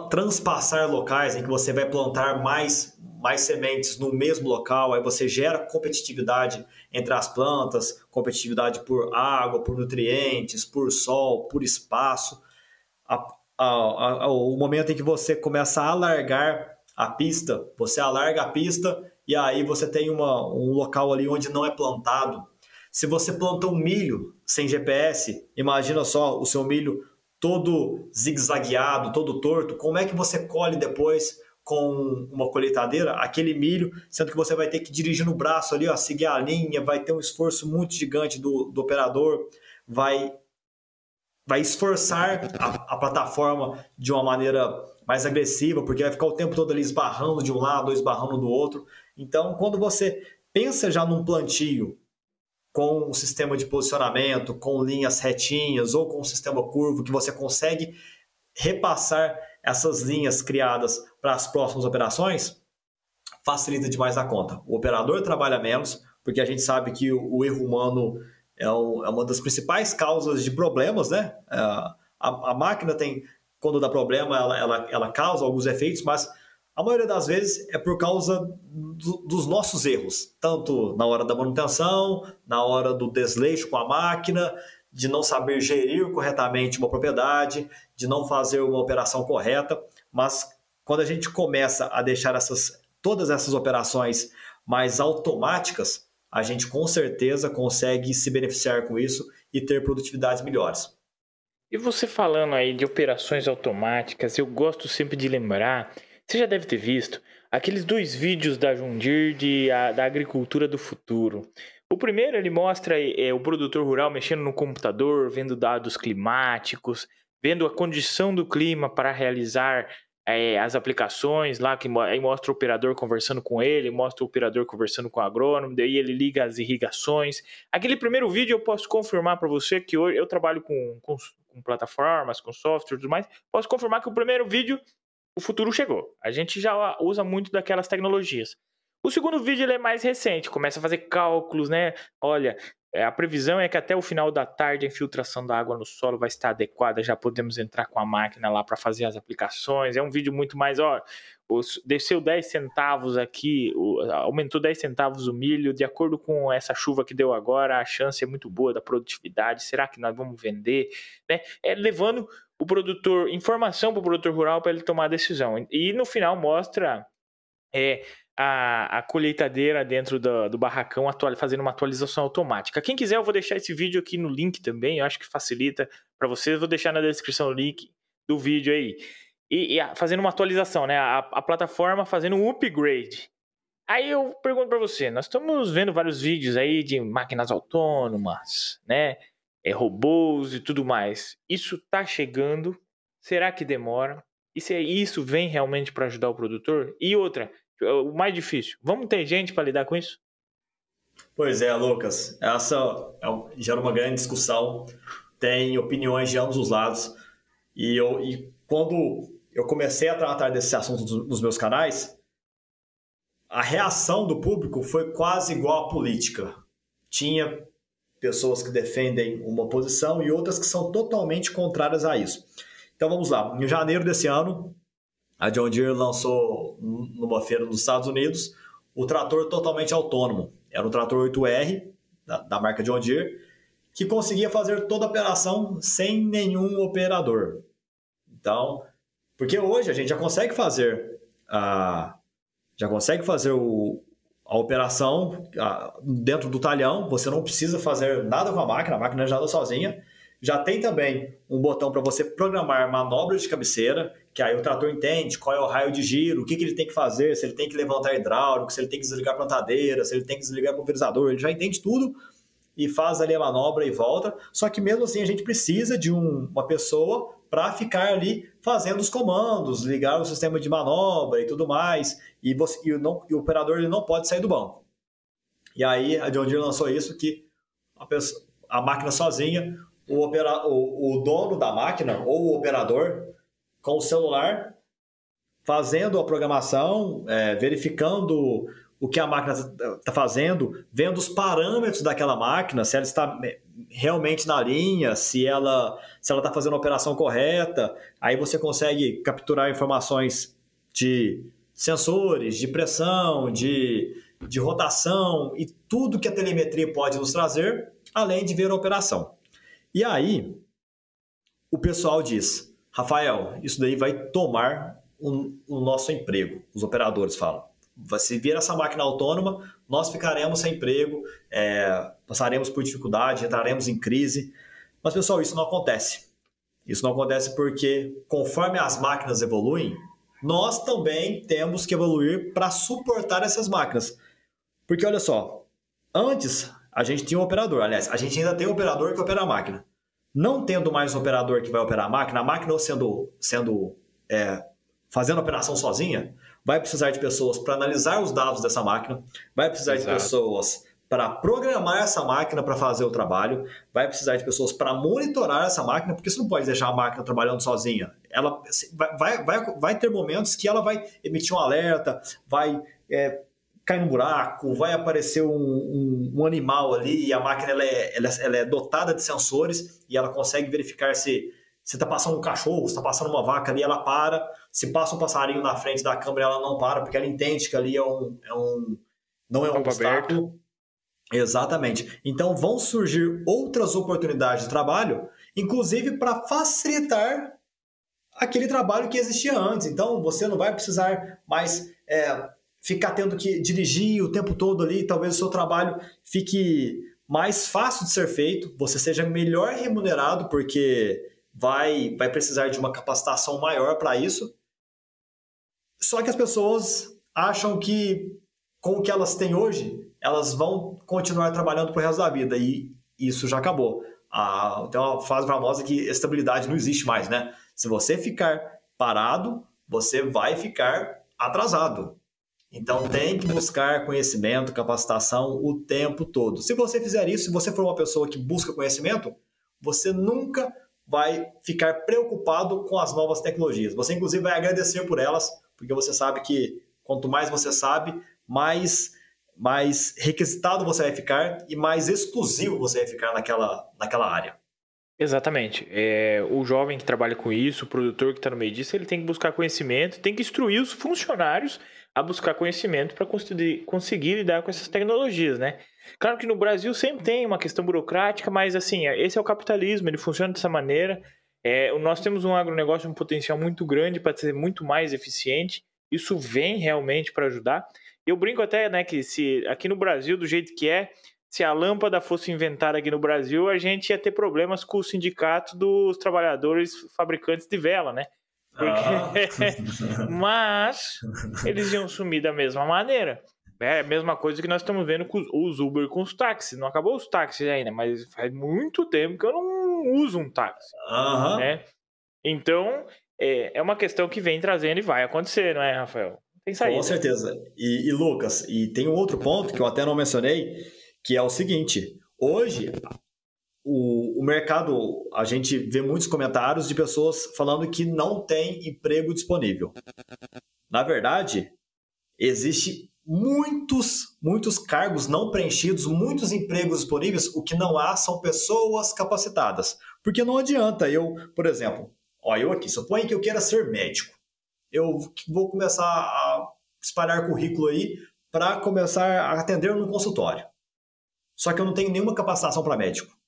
transpassar locais em que você vai plantar mais, mais sementes no mesmo local, aí você gera competitividade entre as plantas, competitividade por água, por nutrientes, por sol, por espaço. A, a, a, o momento em que você começa a alargar a pista, você alarga a pista e aí você tem uma, um local ali onde não é plantado. Se você planta um milho sem GPS, imagina só o seu milho todo zigue-zagueado, todo torto, como é que você colhe depois com uma colheitadeira aquele milho, sendo que você vai ter que dirigir no braço ali, ó, seguir a linha, vai ter um esforço muito gigante do, do operador, vai, vai esforçar a, a plataforma de uma maneira mais agressiva, porque vai ficar o tempo todo ali esbarrando de um lado, esbarrando do outro. Então, quando você pensa já num plantio com um sistema de posicionamento, com linhas retinhas ou com um sistema curvo que você consegue repassar essas linhas criadas para as próximas operações, facilita demais a conta. O operador trabalha menos, porque a gente sabe que o, erro humano é, uma das principais causas de problemas, né? É, a, a máquina tem, quando dá problema, ela, ela, ela causa alguns efeitos, mas a maioria das vezes é por causa do, dos nossos erros, tanto na hora da manutenção, na hora do desleixo com a máquina, de não saber gerir corretamente uma propriedade, de não fazer uma operação correta, mas quando a gente começa a deixar essas, todas essas operações mais automáticas, a gente com certeza consegue se beneficiar com isso e ter produtividades melhores. E você falando aí de operações automáticas, eu gosto sempre de lembrar você já deve ter visto aqueles dois vídeos da Jundir de, a, da agricultura do futuro. O primeiro ele mostra é, o produtor rural mexendo no computador, vendo dados climáticos, vendo a condição do clima para realizar é, as aplicações lá, que aí mostra o operador conversando com ele, mostra o operador conversando com o agrônomo, daí ele liga as irrigações. Aquele primeiro vídeo eu posso confirmar para você que hoje eu trabalho com, com, com plataformas, com software e tudo mais, posso confirmar que o primeiro vídeo o futuro chegou. A gente já usa muito daquelas tecnologias. O segundo vídeo é mais recente, começa a fazer cálculos, né? Olha, a previsão é que até o final da tarde a infiltração da água no solo vai estar adequada, já podemos entrar com a máquina lá para fazer as aplicações. É um vídeo muito mais, ó, desceu 10 centavos aqui, aumentou 10 centavos o milho, de acordo com essa chuva que deu agora, a chance é muito boa da produtividade. Será que nós vamos vender? Né? É levando o produtor, informação para o produtor rural para ele tomar a decisão. E no final mostra é, a, a colheitadeira dentro do, do barracão atual, fazendo uma atualização automática. Quem quiser, eu vou deixar esse vídeo aqui no link também, eu acho que facilita para vocês. Vou deixar na descrição o link do vídeo aí. E, e fazendo uma atualização, né? A, a plataforma fazendo um upgrade. Aí eu pergunto para você, nós estamos vendo vários vídeos aí de máquinas autônomas, né? é, robôs e tudo mais. Isso está chegando? Será que demora? E se isso vem realmente para ajudar o produtor? E outra, o mais difícil, vamos ter gente para lidar com isso? Pois é, Lucas. Essa é, gera uma grande discussão. Tem opiniões de ambos os lados. E, eu, e quando eu comecei a tratar desse assunto nos meus canais, a reação do público foi quase igual à política. Tinha pessoas que defendem uma posição e outras que são totalmente contrárias a isso. Então vamos lá. Em janeiro desse ano, a John Deere lançou numa feira nos Estados Unidos o trator totalmente autônomo. Era um trator 8R da, da marca John Deere que conseguia fazer toda a operação sem nenhum operador. Então, porque hoje a gente já consegue fazer a já consegue fazer o, a operação dentro do talhão, você não precisa fazer nada com a máquina, a máquina já anda sozinha. Já tem também um botão para você programar manobras de cabeceira, que aí o trator entende qual é o raio de giro, o que, que ele tem que fazer, se ele tem que levantar hidráulico, se ele tem que desligar a plantadeira, se ele tem que desligar o pulverizador, ele já entende tudo e faz ali a manobra e volta. Só que mesmo assim a gente precisa de um, uma pessoa para ficar ali fazendo os comandos, ligar o sistema de manobra e tudo mais. E, você, e, o, não, e o operador ele não pode sair do banco. E aí a John Deere lançou isso que a, pessoa, a máquina sozinha, o, opera, o, o dono da máquina ou o operador com o celular fazendo a programação, é, verificando o que a máquina está fazendo, vendo os parâmetros daquela máquina, se ela está realmente na linha, se ela se ela está fazendo a operação correta. Aí você consegue capturar informações de sensores, de pressão, de, de rotação e tudo que a telemetria pode nos trazer, além de ver a operação. E aí o pessoal diz, Rafael, isso daí vai tomar o, o nosso emprego. Os operadores falam se vir essa máquina autônoma, nós ficaremos sem emprego, é, passaremos por dificuldade, entraremos em crise. Mas, pessoal, isso não acontece. Isso não acontece porque, conforme as máquinas evoluem, nós também temos que evoluir para suportar essas máquinas. Porque, olha só, antes a gente tinha um operador, aliás, a gente ainda tem um operador que opera a máquina. Não tendo mais um operador que vai operar a máquina, a máquina sendo, sendo é, fazendo a operação sozinha, vai precisar de pessoas para analisar os dados dessa máquina, vai precisar Exato. de pessoas para programar essa máquina para fazer o trabalho, vai precisar de pessoas para monitorar essa máquina, porque você não pode deixar a máquina trabalhando sozinha. Ela vai, vai, vai ter momentos que ela vai emitir um alerta, vai é, cair no buraco, vai aparecer um, um, um, animal ali e a máquina ela é, ela, ela é dotada de sensores e ela consegue verificar se se está passando um cachorro, se está passando uma vaca ali, ela para. Se passa um passarinho na frente da câmera, ela não para, porque ela entende que ali é um, é um não é um Campo obstáculo. Aberto. Exatamente. Então vão surgir outras oportunidades de trabalho, inclusive para facilitar aquele trabalho que existia antes. Então você não vai precisar mais é, ficar tendo que dirigir o tempo todo ali. Talvez o seu trabalho fique mais fácil de ser feito, você seja melhor remunerado, porque vai, vai precisar de uma capacitação maior para isso. Só que as pessoas acham que com o que elas têm hoje, elas vão continuar trabalhando para o resto da vida e isso já acabou. Ah, tem uma frase famosa que estabilidade não existe mais, né? Se você ficar parado, você vai ficar atrasado. Então tem que buscar conhecimento, capacitação o tempo todo. Se você fizer isso, se você for uma pessoa que busca conhecimento, você nunca vai ficar preocupado com as novas tecnologias. Você, inclusive, vai agradecer por elas, porque você sabe que quanto mais você sabe, mais, mais requisitado você vai ficar e mais exclusivo você vai ficar naquela, naquela área. Exatamente. É, o jovem que trabalha com isso, o produtor que está no meio disso, ele tem que buscar conhecimento, tem que instruir os funcionários a buscar conhecimento para conseguir, conseguir lidar com essas tecnologias, né? Claro que no Brasil sempre tem uma questão burocrática, mas assim, esse é o capitalismo, ele funciona dessa maneira. É, nós temos um agronegócio um potencial muito grande para ser muito mais eficiente. Isso vem realmente para ajudar. Eu brinco até, né, que se aqui no Brasil, do jeito que é, se a lâmpada fosse inventada aqui no Brasil, a gente ia ter problemas com o sindicato dos trabalhadores fabricantes de vela, né? Porque... Mas eles iam sumir da mesma maneira. É a mesma coisa que nós estamos vendo com os Uber com os táxis. Não acabou os táxis ainda, mas faz muito tempo que eu não uso um táxi. Uhum. Né? Então, é, é uma questão que vem trazendo e vai acontecer, não é, Rafael? Tem saída. Com certeza. E, e Lucas, e tem um outro ponto que eu até não mencionei, que é o seguinte: hoje o, o mercado, a gente vê muitos comentários de pessoas falando que não tem emprego disponível. Na verdade, existe muitos, muitos cargos não preenchidos, muitos empregos disponíveis, o que não há são pessoas capacitadas. Porque não adianta eu, por exemplo, ó, eu aqui, suponho que eu queira ser médico. Eu vou começar a espalhar currículo aí para começar a atender no consultório. Só que eu não tenho nenhuma capacitação para médico.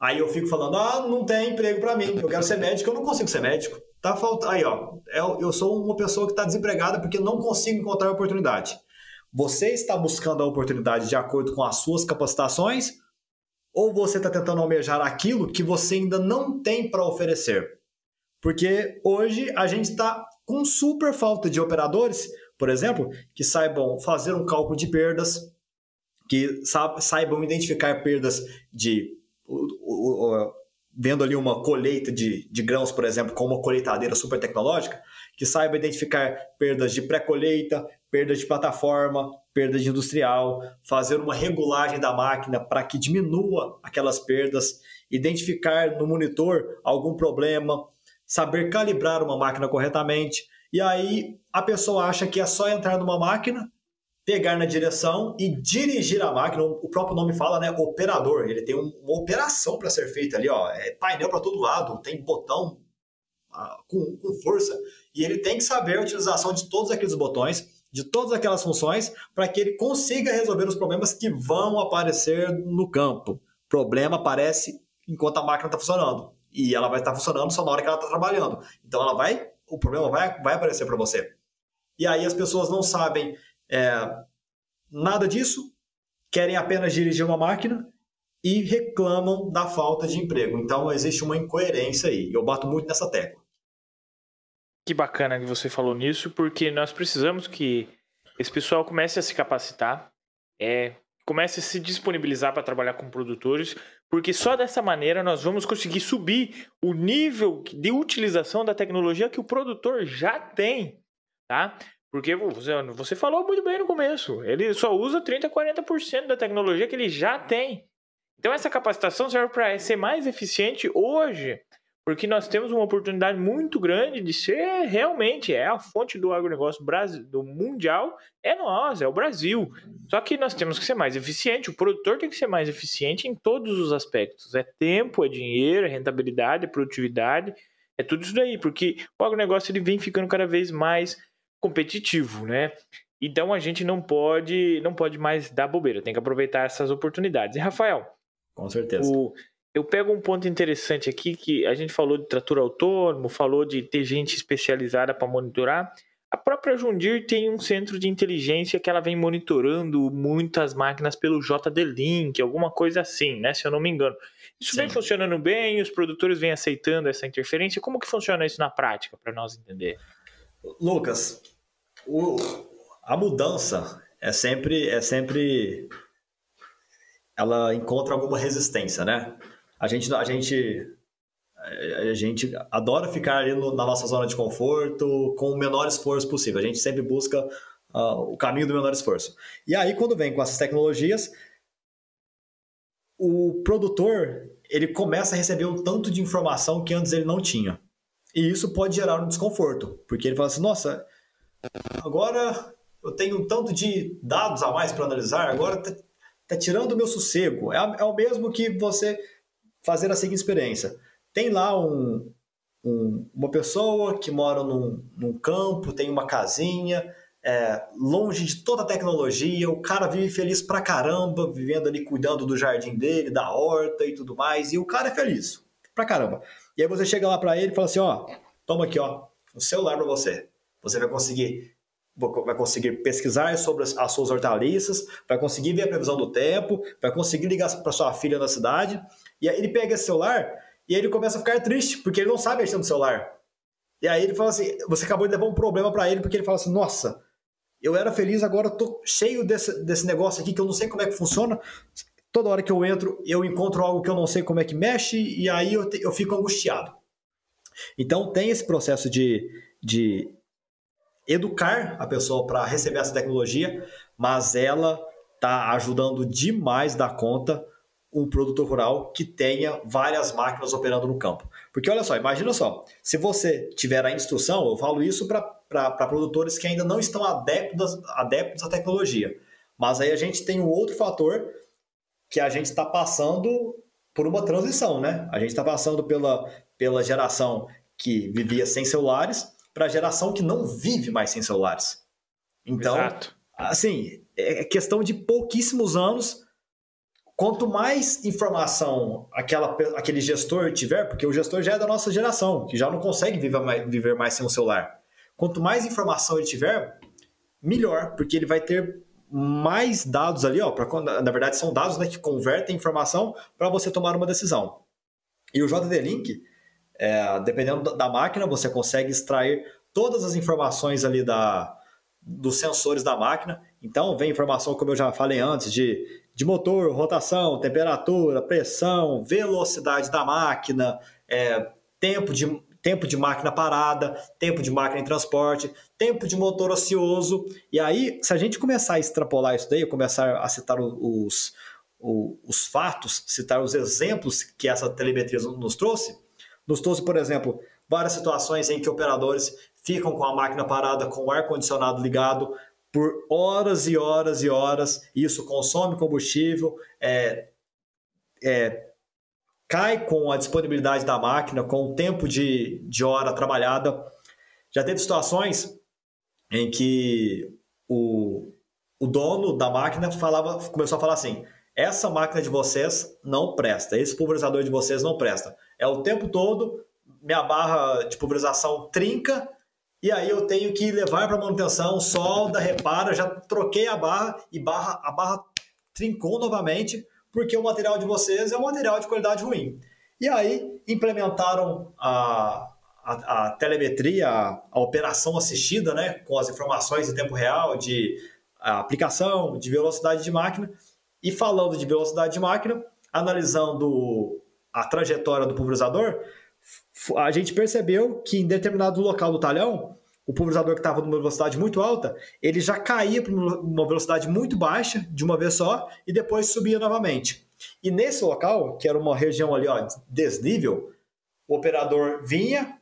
Aí eu fico falando, ah, não tem emprego para mim, eu quero ser médico, eu não consigo ser médico. Tá faltando. Aí, ó, eu sou uma pessoa que está desempregada porque não consigo encontrar oportunidade. Você está buscando a oportunidade de acordo com as suas capacitações ou você está tentando almejar aquilo que você ainda não tem para oferecer? Porque hoje a gente está com super falta de operadores, por exemplo, que saibam fazer um cálculo de perdas, que saibam identificar perdas de. Vendo ali uma colheita de, de grãos, por exemplo, com uma colheitadeira super tecnológica, que saiba identificar perdas de pré-colheita, perdas de plataforma, perda de industrial, fazer uma regulagem da máquina para que diminua aquelas perdas, identificar no monitor algum problema, saber calibrar uma máquina corretamente. E aí a pessoa acha que é só entrar numa máquina, pegar na direção e dirigir a máquina. O próprio nome fala, né? Operador. Ele tem uma operação para ser feita ali, ó. É painel para todo lado, tem botão com, com força. E ele tem que saber a utilização de todos aqueles botões, de todas aquelas funções, para que ele consiga resolver os problemas que vão aparecer no campo. Problema aparece enquanto a máquina está funcionando. E ela vai estar tá funcionando só na hora que ela está trabalhando. Então ela vai, o problema vai, vai aparecer para você. E aí as pessoas não sabem é, nada disso, querem apenas dirigir uma máquina e reclamam da falta de emprego. Então existe uma incoerência aí. Eu bato muito nessa tecla. Que bacana que você falou nisso, porque nós precisamos que esse pessoal comece a se capacitar, é, comece a se disponibilizar para trabalhar com produtores, porque só dessa maneira nós vamos conseguir subir o nível de utilização da tecnologia que o produtor já tem, tá? Porque você, falou muito bem no começo, ele só usa 30, 40% da tecnologia que ele já tem. Então essa capacitação serve para ser mais eficiente hoje porque nós temos uma oportunidade muito grande de ser realmente é a fonte do agronegócio do mundial é nós, é o Brasil. Só que nós temos que ser mais eficiente, o produtor tem que ser mais eficiente em todos os aspectos. É tempo, é dinheiro, é rentabilidade, é produtividade, é tudo isso daí, porque o agronegócio ele vem ficando cada vez mais competitivo, né? Então a gente não pode, não pode mais dar bobeira, tem que aproveitar essas oportunidades. E Rafael, com certeza. O, eu pego um ponto interessante aqui que a gente falou de trator autônomo, falou de ter gente especializada para monitorar. A própria Jundir tem um centro de inteligência que ela vem monitorando muitas máquinas pelo JD-Link, alguma coisa assim, né? Se eu não me engano. Isso Sim. vem funcionando bem, os produtores vêm aceitando essa interferência. Como que funciona isso na prática, para nós entender? Lucas, o, a mudança é sempre, é sempre, ela encontra alguma resistência, né? a gente, a gente, a gente adora ficar ali no, na nossa zona de conforto com o menor esforço possível. A gente sempre busca uh, o caminho do menor esforço. E aí, quando vem com essas tecnologias, o produtor ele começa a receber um tanto de informação que antes ele não tinha. E isso pode gerar um desconforto, porque ele fala assim: nossa, agora eu tenho um tanto de dados a mais para analisar, agora está tá tirando o meu sossego. É, é o mesmo que você fazer a seguinte experiência. Tem lá um, um, uma pessoa que mora num, num campo, tem uma casinha, é, longe de toda a tecnologia, o cara vive feliz pra caramba, vivendo ali, cuidando do jardim dele, da horta e tudo mais, e o cara é feliz, pra caramba. E aí você chega lá pra ele e fala assim, ó, toma aqui, ó, o celular pra você. Você vai conseguir vai conseguir pesquisar sobre as suas hortaliças, vai conseguir ver a previsão do tempo, vai conseguir ligar para sua filha na cidade, e aí ele pega esse celular e aí ele começa a ficar triste, porque ele não sabe mexer no celular. E aí ele fala assim: você acabou de levar um problema para ele, porque ele fala assim: nossa, eu era feliz, agora tô cheio desse, desse negócio aqui que eu não sei como é que funciona. Toda hora que eu entro, eu encontro algo que eu não sei como é que mexe, e aí eu, te, eu fico angustiado. Então tem esse processo de, de educar a pessoa para receber essa tecnologia, mas ela está ajudando demais da conta um produtor rural que tenha várias máquinas operando no campo. Porque olha só, imagina só, se você tiver a instrução, eu falo isso para produtores que ainda não estão adeptos, adeptos à tecnologia. Mas aí a gente tem um outro fator que a gente está passando por uma transição, né? A gente está passando pela, pela geração que vivia sem celulares para a geração que não vive mais sem celulares. Então, Exato. assim, é questão de pouquíssimos anos Quanto mais informação aquela, aquele gestor tiver, porque o gestor já é da nossa geração, que já não consegue viver mais, viver mais sem um celular. Quanto mais informação ele tiver, melhor, porque ele vai ter mais dados ali, ó, pra, na verdade são dados né, que convertem informação para você tomar uma decisão. E o JD Link, É, dependendo da máquina, você consegue extrair todas as informações ali da, dos sensores da máquina. Então, vem informação, como eu já falei antes, de, de motor, rotação, temperatura, pressão, velocidade da máquina, é, tempo, de, tempo de máquina parada, tempo de máquina em transporte, tempo de motor ocioso. E aí, se a gente começar a extrapolar isso daí, começar a citar os, os, os fatos, citar os exemplos que essa telemetria nos trouxe, nos trouxe, por exemplo, várias situações em que operadores ficam com a máquina parada com o ar-condicionado ligado por horas e horas e horas. Isso consome combustível, é, é, cai com a disponibilidade da máquina, com o tempo de, de hora trabalhada. Já teve situações em que o, o dono da máquina falava, começou a falar assim: essa máquina de vocês não presta, esse pulverizador de vocês não presta. É o tempo todo, minha barra de pulverização trinca, e aí eu tenho que levar para manutenção, solda, repara, já troquei a barra e barra, a barra trincou novamente, porque o material de vocês é um material de qualidade ruim. E aí implementaram a, a, a telemetria, a, a, operação assistida, né, com as informações em tempo real de aplicação, de velocidade de máquina, e falando de velocidade de máquina, analisando a trajetória do pulverizador, a gente percebeu que em determinado local do talhão, o pulverizador que estava numa velocidade muito alta, ele já caía para uma velocidade muito baixa de uma vez só e depois subia novamente. E nesse local, que era uma região ali, ó, desnível, o operador vinha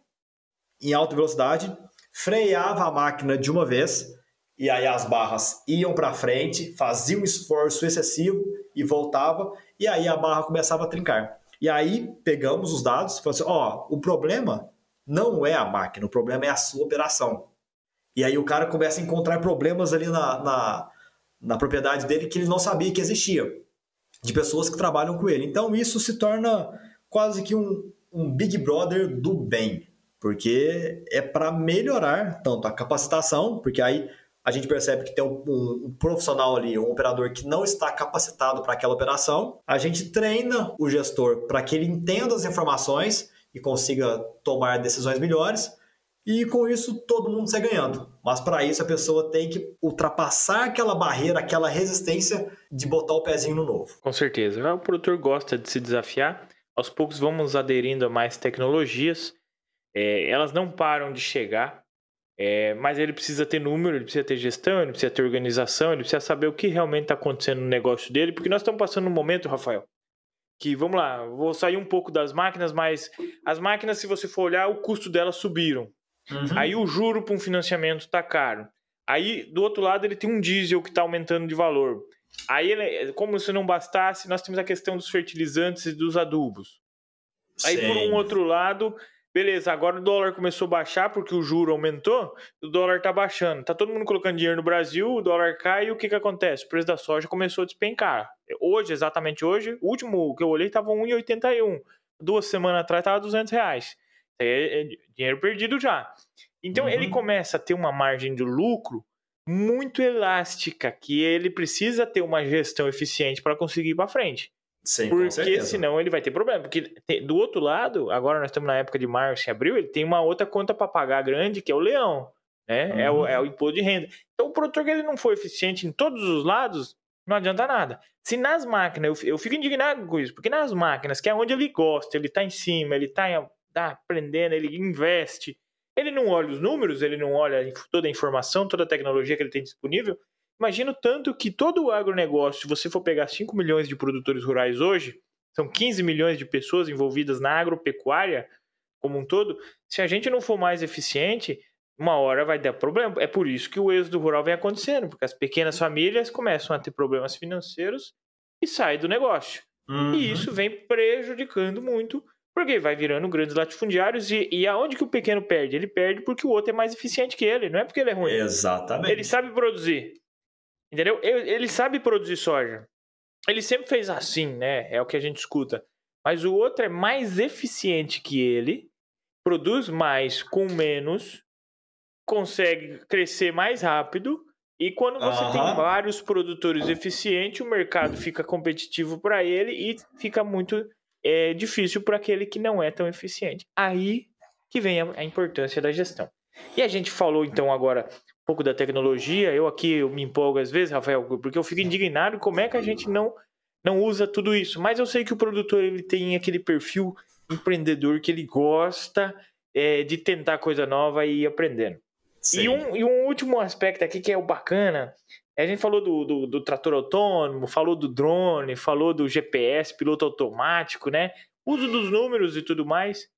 em alta velocidade, freava a máquina de uma vez, e aí as barras iam para frente, fazia um esforço excessivo e voltava, e aí a barra começava a trincar. E aí pegamos os dados e falamos assim: ó, o problema não é a máquina, o problema é a sua operação. E aí o cara começa a encontrar problemas ali na, na, na propriedade dele que ele não sabia que existia, de pessoas que trabalham com ele. Então isso se torna quase que um, um Big Brother do bem, porque é para melhorar tanto a capacitação, porque aí a gente percebe que tem um, um, um profissional ali, um operador que não está capacitado para aquela operação. A gente treina o gestor para que ele entenda as informações e consiga tomar decisões melhores. E com isso todo mundo sai ganhando. Mas para isso a pessoa tem que ultrapassar aquela barreira, aquela resistência de botar o pezinho no novo. Com certeza. O produtor gosta de se desafiar. Aos poucos vamos aderindo a mais tecnologias. É, elas não param de chegar. É, mas ele precisa ter número, ele precisa ter gestão, ele precisa ter organização, ele precisa saber o que realmente está acontecendo no negócio dele, porque nós estamos passando um momento, Rafael, que vamos lá, vou sair um pouco das máquinas, mas as máquinas, se você for olhar, o custo delas subiram. Uhum. Aí o juro para um financiamento está caro. Aí do outro lado ele tem um diesel que está aumentando de valor. Aí, ele, como se não bastasse, nós temos a questão dos fertilizantes e dos adubos. Aí Sim. por um outro lado, Beleza, agora o dólar começou a baixar porque o juro aumentou, o dólar tá baixando. Tá todo mundo colocando dinheiro no Brasil, o dólar cai e o que que acontece? O preço da soja começou a despencar. Hoje, exatamente hoje, o último que eu olhei tava 1,81. Duas semanas atrás tava 200 reais. É, é dinheiro perdido já. Então uhum. ele começa a ter uma margem de lucro muito elástica, que ele precisa ter uma gestão eficiente para conseguir ir para frente. Sim, porque senão ele vai ter problema. Porque do outro lado, agora nós estamos na época de março e abril, ele tem uma outra conta para pagar grande, que é o leão. Né? Uhum. É, o, é o imposto de renda. Então, o produtor que ele não for eficiente em todos os lados, não adianta nada. Se nas máquinas, eu, eu fico indignado com isso, porque nas máquinas, que é onde ele gosta, ele está em cima, ele está tá aprendendo, ele investe, ele não olha os números, ele não olha toda a informação, toda a tecnologia que ele tem disponível, Imagino tanto que todo o agronegócio, se você for pegar 5 milhões de produtores rurais hoje, são 15 milhões de pessoas envolvidas na agropecuária como um todo. Se a gente não for mais eficiente, uma hora vai dar problema. É por isso que o êxodo rural vem acontecendo, porque as pequenas famílias começam a ter problemas financeiros e saem do negócio. Uhum. E isso vem prejudicando muito, porque vai virando grandes latifundiários. E, e aonde que o pequeno perde? Ele perde porque o outro é mais eficiente que ele, não é porque ele é ruim. Exatamente. Ele sabe produzir. Entendeu? Ele sabe produzir soja. Ele sempre fez assim, né? É o que a gente escuta. Mas o outro é mais eficiente que ele, produz mais com menos, consegue crescer mais rápido. E quando você uhum. tem vários produtores eficientes, o mercado fica competitivo para ele e fica muito é difícil para aquele que não é tão eficiente. Aí que vem a, a importância da gestão. E a gente falou então agora pouco da tecnologia. Eu aqui eu me empolgo às vezes, Rafael, porque eu fico indignado como é que a gente não não usa tudo isso. Mas eu sei que o produtor ele tem aquele perfil empreendedor que ele gosta é, de tentar coisa nova e ir aprendendo. E um, e um último aspecto aqui que é o bacana a gente falou do, do, do, trator autônomo, falou do drone, falou do GPS, piloto automático, né? Uso dos números e tudo mais.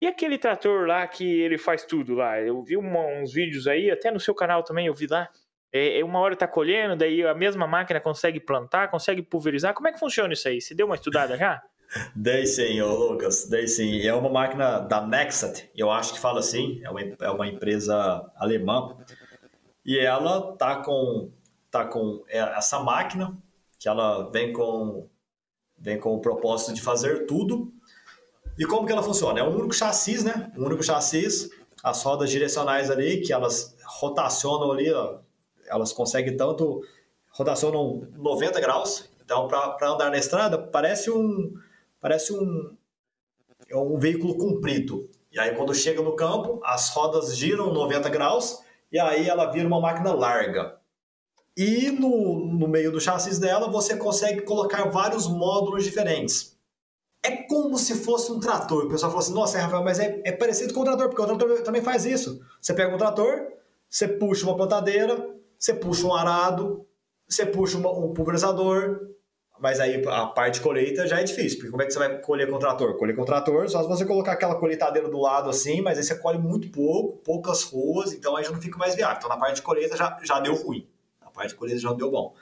E aquele trator lá que ele faz tudo lá? Eu vi uma, uns vídeos aí, até no seu canal também eu vi lá. É, é, uma hora tá colhendo, daí a mesma máquina consegue plantar, consegue pulverizar. Como é que funciona isso aí? Você deu uma estudada já? Dei sim, Lucas, dei sim. É uma máquina da Nexat, eu acho que fala assim, é uma, é uma empresa alemã. E ela tá com tá com é, essa máquina, que ela vem com, vem com o propósito de fazer tudo. E como que ela funciona? É um único chassi, né? Um único chassi, as rodas direcionais ali, que elas rotacionam ali, ó, elas conseguem tanto, rotacionam 90 graus. Então, para andar na estrada, parece um, parece um, é um veículo comprido. E aí, quando chega no campo, as rodas giram 90 graus e aí ela vira uma máquina larga. E no, no meio do chassi dela você consegue colocar vários módulos diferentes. É como se fosse um trator. O pessoal fala assim: nossa, Rafael, mas é, é parecido com o trator, porque o trator também faz isso. Você pega um trator, você puxa uma plantadeira, você puxa um arado, você puxa uma, um pulverizador, mas aí a parte de colheita já é difícil, porque como é que você vai colher com o trator? Colher com o trator, só se você colocar aquela colheitadeira do lado assim, mas aí você colhe muito pouco, poucas ruas, então aí já não fica mais viável. Então na parte de colheita já, já deu ruim parte de colheita já deu bom.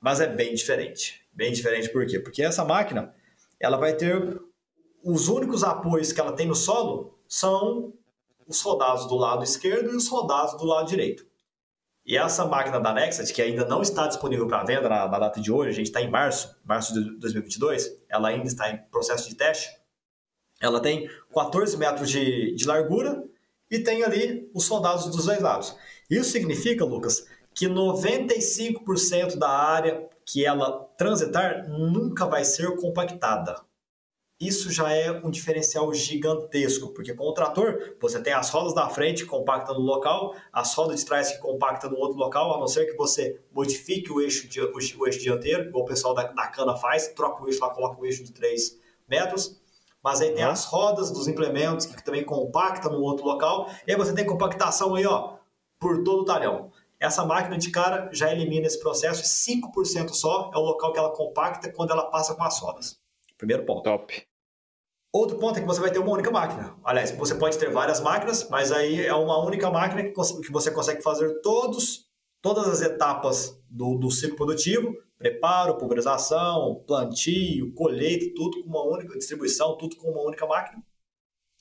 Mas é bem diferente. Bem diferente por quê? Porque essa máquina, ela vai ter os únicos apoios que ela tem no solo são os rodados do lado esquerdo e os rodados do lado direito. E essa máquina da Nexat, que ainda não está disponível para venda na, na, data de hoje, a gente está em março, março de 2022, ela ainda está em processo de teste. Ela tem 14 metros de, de largura e tem ali os soldados dos dois lados. Isso significa, Lucas, que 95% da área que ela transitar nunca vai ser compactada. Isso já é um diferencial gigantesco, porque com o trator você tem as rodas da frente que compactam no local, as rodas de trás que compactam no outro local, a não ser que você modifique o eixo, o, o eixo dianteiro, igual o pessoal da, da, cana faz, troca o eixo lá, coloca o eixo de 3 metros. Mas aí tem as rodas dos implementos que também compactam no outro local, e aí você tem compactação aí, ó, por todo o talhão. Essa máquina de cara já elimina esse processo e 5% só é o local que ela compacta quando ela passa com as rodas. Primeiro ponto. Top. Outro ponto é que você vai ter uma única máquina. Aliás, você pode ter várias máquinas, mas aí é uma única máquina que você consegue fazer todos, todas as etapas do, do ciclo produtivo, preparo, pulverização, plantio, colheita, tudo com uma única distribuição, tudo com uma única máquina.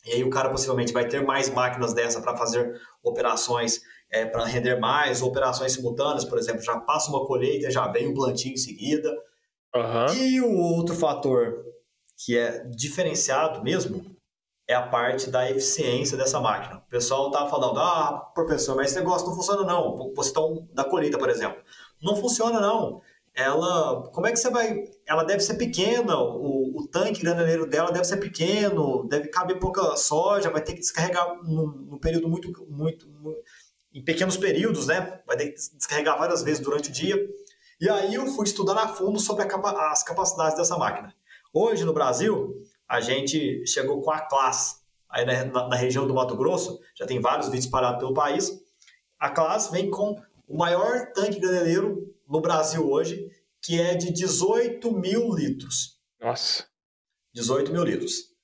E aí o cara possivelmente vai ter mais máquinas dessa para fazer operações é, para render mais, operações simultâneas, por exemplo, já passa uma colheita, já vem o um plantio em seguida. Uhum. E o outro fator que é diferenciado mesmo é a parte da eficiência dessa máquina. O pessoal tá falando, ah, professor, mas esse negócio não funciona não. Você tá um, da colheita, por exemplo. Não funciona não. Ela, como é que você vai? Ela deve ser pequena, o, o tanque granadeiro dela deve ser pequeno, deve caber pouca soja, vai ter que descarregar num, num período muito, muito, muito em pequenos períodos, né? Vai ter que descarregar várias vezes durante o dia. E aí eu fui estudando a fundo sobre a, as capacidades dessa máquina. Hoje no Brasil, a gente chegou com a Class, aí na, na, região do Mato Grosso, já tem vários vídeos parados pelo país. A Class vem com o maior tanque graneleiro no Brasil hoje, que é de 18 mil litros. Nossa! 18 mil litros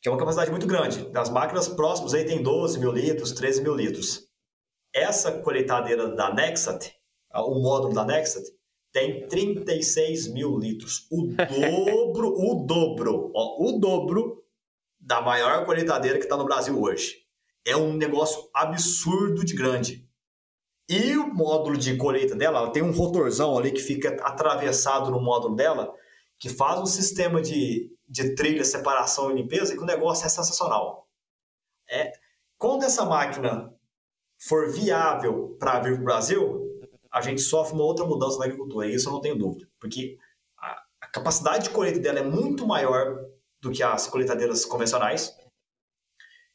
que é uma capacidade muito grande. Das máquinas próximas aí tem 12 mil litros, 13 mil litros. Essa colheitadeira da Nexat, o módulo da Nexat, tem 36 mil litros. O dobro, o dobro, ó, o dobro da maior colheitadeira que está no Brasil hoje. É um negócio absurdo de grande. E o módulo de colheita dela, ela tem um rotorzão ali que fica atravessado no módulo dela, que faz um sistema de, de trilha, separação e limpeza, que o negócio é sensacional. É, quando essa máquina for viável para vir para o Brasil, a gente sofre uma outra mudança na agricultura, e isso eu não tenho dúvida. Porque a, a capacidade de colheita dela é muito maior do que as colheitadeiras convencionais.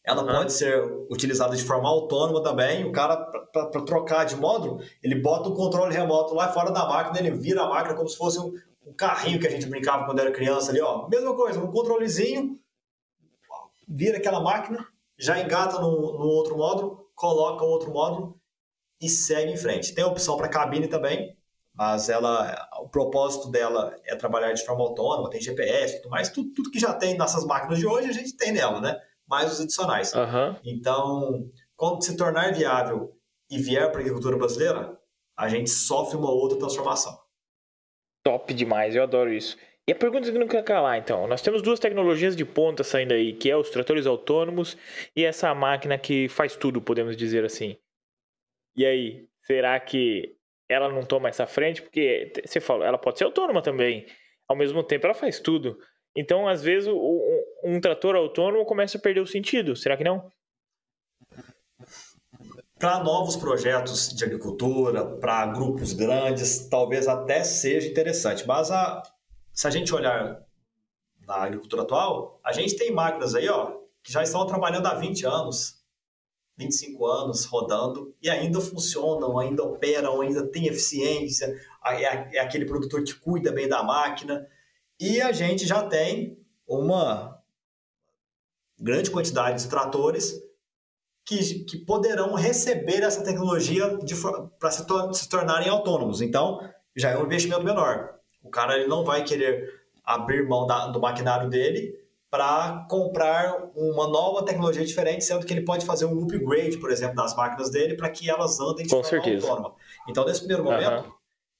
Ela uhum. pode ser utilizada de forma autônoma também. O cara, para trocar de módulo, ele bota um controle remoto lá fora da máquina, ele vira a máquina como se fosse um, um carrinho que a gente brincava quando era criança ali, ó. Mesma coisa, um controlezinho, vira aquela máquina, já engata no, no outro módulo, coloca outro módulo e segue em frente. Tem a opção para cabine também, mas ela, o propósito dela é trabalhar de forma autônoma, tem GPS, tudo mais, tudo, tudo que já tem nessas máquinas de hoje a gente tem nela, né? mais os adicionais. Uhum. Então, quando se tornar viável e vier para a agricultura brasileira, a gente sofre uma outra transformação. Top demais, eu adoro isso. E a pergunta que não quer calar, então. Nós temos duas tecnologias de ponta saindo aí, que é os tratores autônomos e essa máquina que faz tudo, podemos dizer assim. E aí, será que ela não toma essa frente? Porque você falou, ela pode ser autônoma também. Ao mesmo tempo, ela faz tudo. Então, às vezes, o, um trator autônomo começa a perder o sentido. Será que não? Para novos projetos de agricultura, para grupos grandes, talvez até seja interessante. Mas a, se a gente olhar na agricultura atual, a gente tem máquinas aí ó, que já estão trabalhando há 20 anos, 25 anos rodando e ainda funcionam, ainda operam, ainda tem eficiência, é, é aquele produtor que cuida bem da máquina. E a gente já tem uma grande quantidade de tratores que, que poderão receber essa tecnologia para se, to se tornarem autônomos. Então, já é um investimento menor. O cara ele não vai querer abrir mão da, do maquinário dele para comprar uma nova tecnologia diferente, sendo que ele pode fazer um upgrade, por exemplo, das máquinas dele para que elas andem de Com forma certeza. autônoma. Então, nesse primeiro momento, uhum.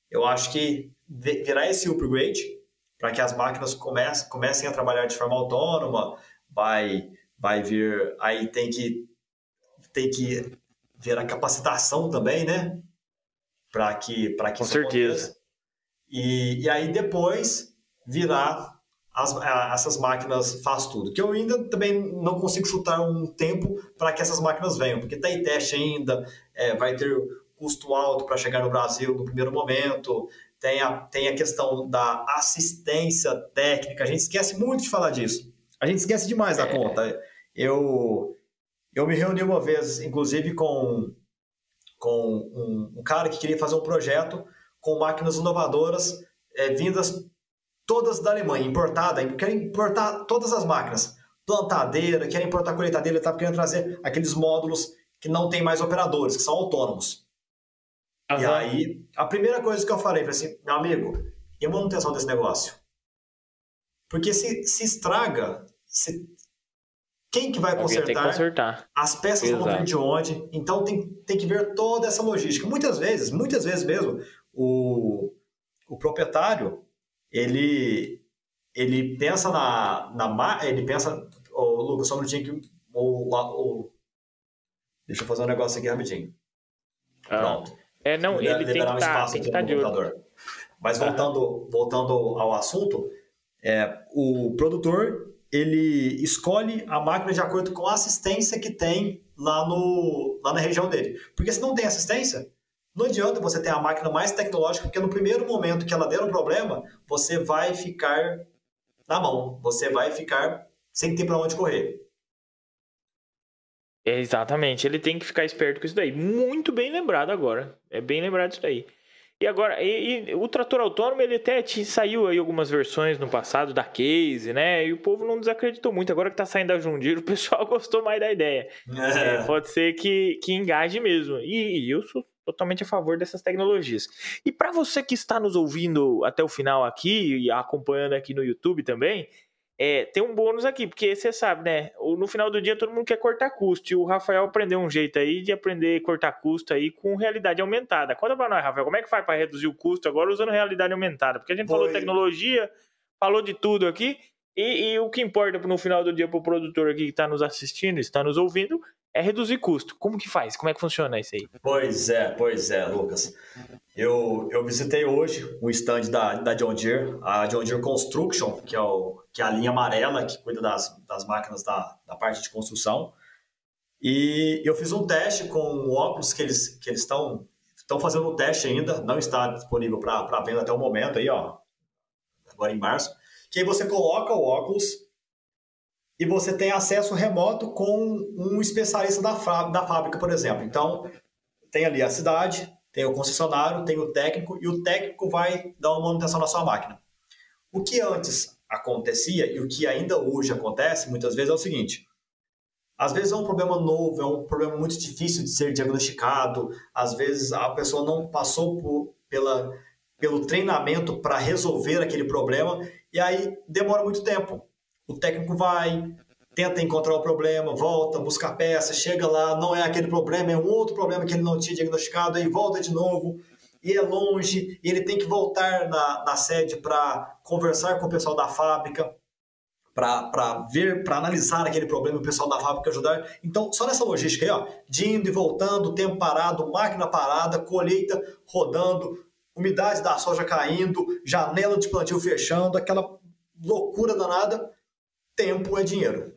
eu acho que virar esse upgrade para que as máquinas comecem, comecem a trabalhar de forma autônoma, vai, vai vir, aí tem que, tem que ver a capacitação também, né? Para que, para que Com certeza. E, e aí depois virar as, essas máquinas faz tudo. Que eu ainda também não consigo chutar um tempo para que essas máquinas venham, porque está em teste ainda, é, vai ter custo alto para chegar no Brasil no primeiro momento, tem a, tem a questão da assistência técnica, a gente esquece muito de falar disso. A gente esquece demais da é. conta. Eu, eu me reuni uma vez, inclusive, com, com um, um cara que queria fazer um projeto com máquinas inovadoras é, vindas todas da Alemanha, importada, quer importar todas as máquinas, plantadeira, quer importar colheitadeira, estava querendo trazer aqueles módulos que não tem mais operadores, que são autônomos. Uhum. E aí, a primeira coisa que eu falei, foi assim, meu amigo, e a manutenção desse negócio? Porque se, se estraga, se, quem que vai consertar? consertar? As peças Exato. vão vir de onde? Então tem, tem que ver toda essa logística. Muitas vezes, muitas vezes mesmo, o, o proprietário, ele, ele pensa na, na ele pensa, o Lucas, só um minutinho que o, o, deixa eu fazer um negócio aqui rapidinho. Ah. Pronto. É, não, ele tem que um estar, tem que estar de olho. Mas voltando, voltando ao assunto, é, o produtor ele escolhe a máquina de acordo com a assistência que tem lá, no, lá na região dele. Porque se não tem assistência, não adianta você ter a máquina mais tecnológica, porque no primeiro momento que ela der um problema, você vai ficar na mão, você vai ficar sem ter para onde correr. É, exatamente, ele tem que ficar esperto com isso daí. Muito bem lembrado agora. É bem lembrado isso daí. E agora, e, e, o trator autônomo, ele até te, saiu aí algumas versões no passado da Case, né? E o povo não desacreditou muito. Agora que tá saindo da Jundir, o pessoal gostou mais da ideia. É. É, pode ser que, que engaje mesmo. E, e eu sou totalmente a favor dessas tecnologias. E para você que está nos ouvindo até o final aqui e acompanhando aqui no YouTube também, é, tem um bônus aqui, porque você sabe, né? No final do dia todo mundo quer cortar custo. E o Rafael aprendeu um jeito aí de aprender a cortar custo aí com realidade aumentada. Conta pra nós, Rafael, como é que faz para reduzir o custo agora usando realidade aumentada? Porque a gente Foi. falou tecnologia, falou de tudo aqui. E, e, o que importa no final do dia para o produtor aqui que está nos assistindo, está nos ouvindo, é reduzir custo. Como que faz? Como é que funciona isso aí? Pois é, pois é, Lucas. Eu, eu visitei hoje o stand da, da John Deere, a John Deere Construction, que é, o, que é a linha amarela que cuida das, das máquinas da, da parte de construção. E eu fiz um teste com o óculos que eles que eles estão estão fazendo o teste ainda, não está disponível para venda até o momento aí, ó. agora em março, que aí você coloca o óculos e você tem acesso remoto com um especialista da, da fábrica, por exemplo. Então, tem ali a cidade, tem o concessionário, tem o técnico, e o técnico vai dar uma manutenção na sua máquina. O que antes acontecia e o que ainda hoje acontece muitas vezes é o seguinte: às vezes é um problema novo, é um problema muito difícil de ser diagnosticado, às vezes a pessoa não passou por, pela, pelo treinamento para resolver aquele problema e aí demora muito tempo. O técnico vai, tenta encontrar o problema, volta, busca a peça, chega lá, não é aquele problema, é um outro problema que ele não tinha diagnosticado, aí volta de novo, e é longe, e ele tem que voltar na, na sede para conversar com o pessoal da fábrica, para ver, para analisar aquele problema, o pessoal da fábrica ajudar. Então, só nessa logística aí, ó, de indo e voltando, tempo parado, máquina parada, colheita rodando, umidade da soja caindo, janela de plantio fechando, aquela loucura danada, tempo é dinheiro.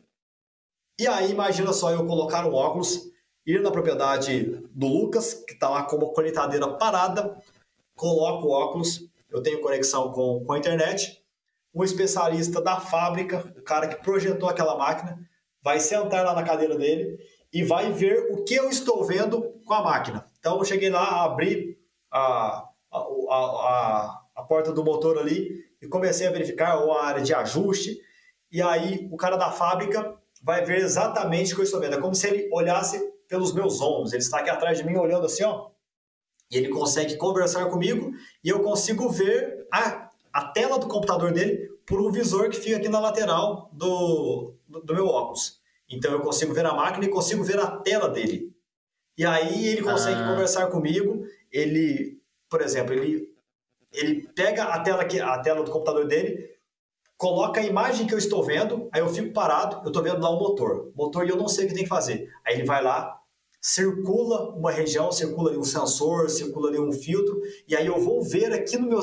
E aí, imagina só eu colocar um óculos, ir na propriedade do Lucas, que está lá com uma colheitadeira parada, coloco o óculos, eu tenho conexão com, com a internet, um especialista da fábrica, o cara que projetou aquela máquina, vai sentar lá na cadeira dele e vai ver o que eu estou vendo com a máquina. Então eu cheguei lá, abri a, a, a, a porta do motor ali e comecei a verificar a área de ajuste. E aí o cara da fábrica vai ver exatamente o que eu estou vendo. É como se ele olhasse pelos meus ombros. Ele está aqui atrás de mim olhando assim, ó. E ele consegue conversar comigo e eu consigo ver a a tela do computador dele por um visor que fica aqui na lateral do, do, do meu óculos. Então eu consigo ver a máquina e consigo ver a tela dele. E aí ele consegue ah. conversar comigo. Ele, por exemplo, ele, ele pega a tela, aqui, a tela do computador dele, coloca a imagem que eu estou vendo, aí eu fico parado, eu estou vendo lá o motor. Motor e eu não sei o que tem que fazer. Aí ele vai lá, circula uma região, circula ali um sensor, circula ali um filtro, e aí eu vou ver aqui no meu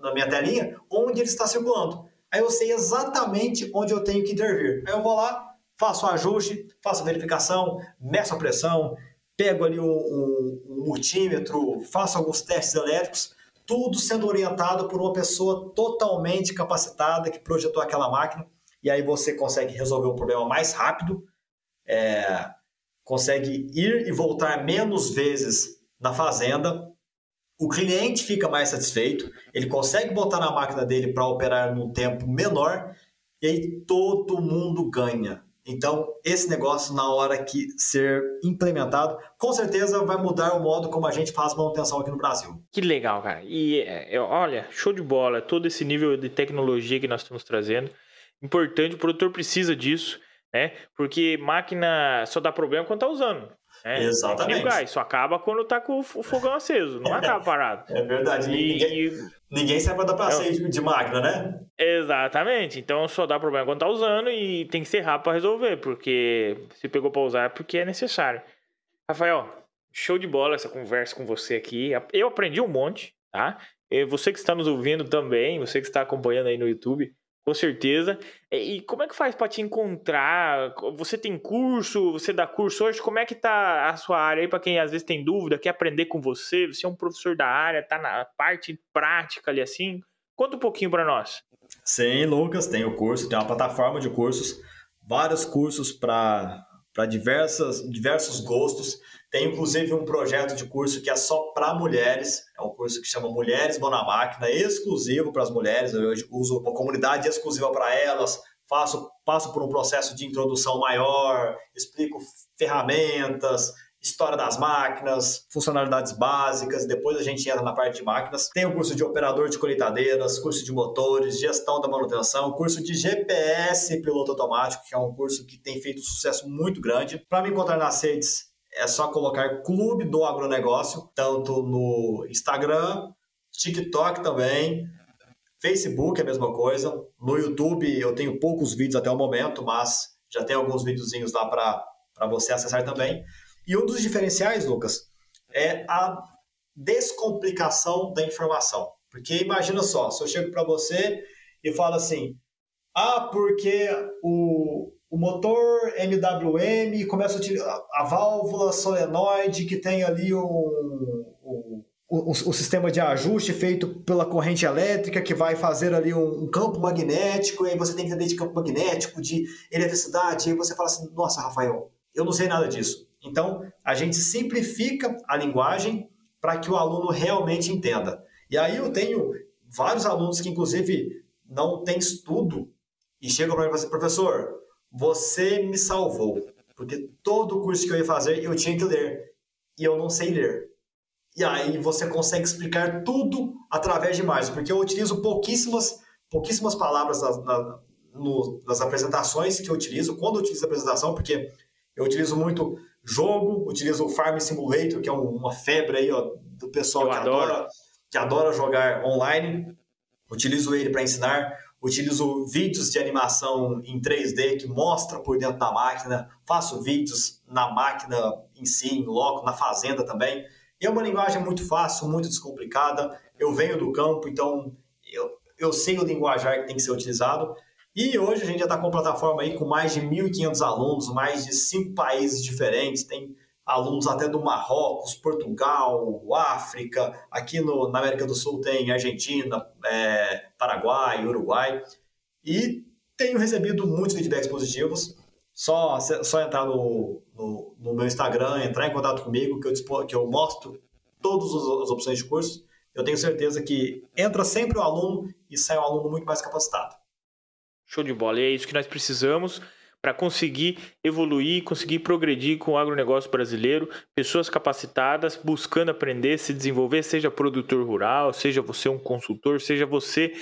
na minha telinha onde ele está circulando. Aí eu sei exatamente onde eu tenho que intervir. Aí eu vou lá, faço o ajuste, faço a verificação, meço a pressão, pego ali um, um, um multímetro, faço alguns testes elétricos, tudo sendo orientado por uma pessoa totalmente capacitada que projetou aquela máquina, e aí você consegue resolver o problema mais rápido, é, consegue ir e voltar menos vezes na fazenda, o cliente fica mais satisfeito, ele consegue botar na máquina dele para operar num tempo menor e aí todo mundo ganha. Então, esse negócio, na hora que ser implementado, com certeza vai mudar o modo como a gente faz manutenção aqui no Brasil. Que legal, cara. E é, olha, show de bola, todo esse nível de tecnologia que nós estamos trazendo. Importante, o produtor precisa disso né? Porque máquina só dá problema quando tá usando. Né? Exatamente. gás, só acaba quando tá com o fogão aceso, não acaba parado. É verdade. E, ninguém, ninguém sabe dar passeio é, de máquina, né? Exatamente. Então só dá problema quando tá usando e tem que ser rápido para resolver, porque se pegou para usar é porque é necessário. Rafael, show de bola essa conversa com você aqui. Eu aprendi um monte, tá? E você que está nos ouvindo também, você que está acompanhando aí no YouTube, com certeza. E como é que faz para te encontrar? Você tem curso? Você dá curso hoje? Como é que tá a sua área aí para quem às vezes tem dúvida, quer aprender com você? Você é um professor da área, tá na parte prática ali assim? Conta um pouquinho para nós. Sim, Lucas, tem o curso, tem uma plataforma de cursos, vários cursos para diversos gostos. Tem inclusive um projeto de curso que é só para mulheres, é um curso que chama Mulheres Mão na Máquina, exclusivo para as mulheres. Eu uso uma comunidade exclusiva para elas, faço, passo por um processo de introdução maior, explico ferramentas, história das máquinas, funcionalidades básicas, depois a gente entra na parte de máquinas. Tem o curso de operador de colheitadeiras, curso de motores, gestão da manutenção, curso de GPS piloto automático, que é um curso que tem feito sucesso muito grande. Para me encontrar nas redes, é só colocar Clube do Agronegócio, tanto no Instagram, TikTok também, Facebook é a mesma coisa. No YouTube eu tenho poucos vídeos até o momento, mas já tem alguns videozinhos lá para você acessar também. E um dos diferenciais, Lucas, é a descomplicação da informação. Porque imagina só, se eu chego para você e falo assim, ah, porque o, o motor MWM começa a a válvula solenoide que tem ali um, um, o, o, sistema de ajuste feito pela corrente elétrica que vai fazer ali um, um, campo magnético, e aí você tem que entender de campo magnético, de eletricidade, e aí você fala assim, nossa, Rafael, eu não sei nada disso. Então, a gente simplifica a linguagem para que o aluno realmente entenda. E aí eu tenho vários alunos que, inclusive, não têm estudo e chegam para mim e falam assim, professor, você me salvou, porque todo curso que eu ia fazer eu tinha que ler, e eu não sei ler. E aí você consegue explicar tudo através de imagens, porque eu utilizo pouquíssimas, pouquíssimas palavras nas, na, no, nas apresentações que eu utilizo, quando eu utilizo a apresentação, porque eu utilizo muito jogo, utilizo o Farm Simulator, que é uma febre aí ó, do pessoal que adora, que adora jogar online. Utilizo ele para ensinar, utilizo vídeos de animação em 3D que mostra por dentro da máquina, faço vídeos na máquina em si, em loco, na fazenda também. E é uma linguagem muito fácil, muito descomplicada. Eu venho do campo, então eu, eu sei o linguajar que tem que ser utilizado. E hoje a gente já está com uma plataforma aí com mais de 1.500 alunos, mais de cinco países diferentes. Tem alunos até do Marrocos, Portugal, África. Aqui no, na América do Sul tem Argentina, é, Paraguai, Uruguai. E tenho recebido muitos feedbacks positivos. Só, só entrar no, no, no, meu Instagram, entrar em contato comigo, que eu, que eu mostro todas as opções de cursos. Eu tenho certeza que entra sempre o aluno e sai um aluno muito mais capacitado. Show de bola. E é isso que nós precisamos para conseguir evoluir, conseguir progredir com o agronegócio brasileiro, pessoas capacitadas, buscando aprender, se desenvolver, seja produtor rural, seja você um consultor, seja você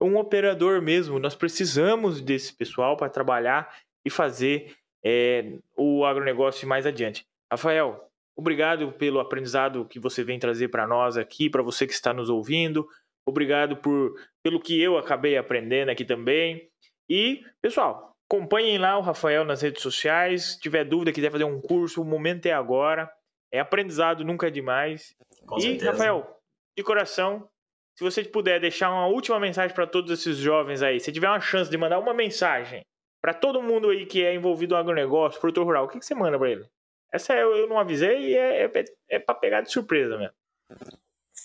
um operador mesmo. Nós precisamos desse pessoal para trabalhar e fazer é, o agronegócio mais adiante. Rafael, obrigado pelo aprendizado que você vem trazer para nós aqui, para você que está nos ouvindo. Obrigado por pelo que eu acabei aprendendo aqui também. E, pessoal, acompanhem lá o Rafael nas redes sociais. Se tiver dúvida, quiser fazer um curso, o momento é agora. É aprendizado, nunca é demais. Com e, certeza. Rafael, de coração, se você puder deixar uma última mensagem para todos esses jovens aí, se tiver uma chance de mandar uma mensagem para todo mundo aí que é envolvido no agronegócio, produtor rural, o que, que você manda para ele? Essa eu, eu não avisei e é, é, é para pegar de surpresa mesmo.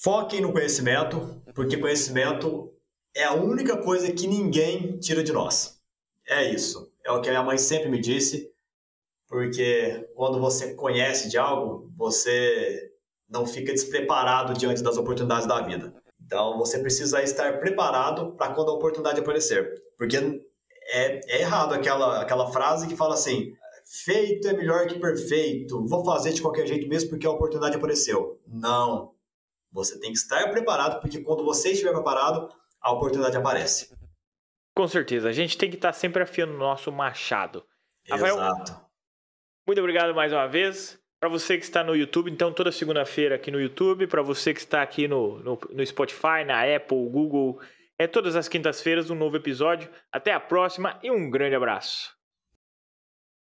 Foquem no conhecimento, porque conhecimento é a única coisa que ninguém tira de nós. É isso. É o que a minha mãe sempre me disse, porque quando você conhece de algo, você não fica despreparado diante das oportunidades da vida. Então você precisa estar preparado para quando a oportunidade aparecer. Porque é, é errado aquela, aquela frase que fala assim: feito é melhor que perfeito, vou fazer de qualquer jeito mesmo porque a oportunidade apareceu. Não. Você tem que estar preparado, porque quando você estiver preparado, a oportunidade aparece. Com certeza. A gente tem que estar sempre afiando o nosso machado. Exato. Rafael, muito obrigado mais uma vez. Para você que está no YouTube, então toda segunda-feira aqui no YouTube. Para você que está aqui no, no, no Spotify, na Apple, Google é todas as quintas-feiras um novo episódio. Até a próxima e um grande abraço.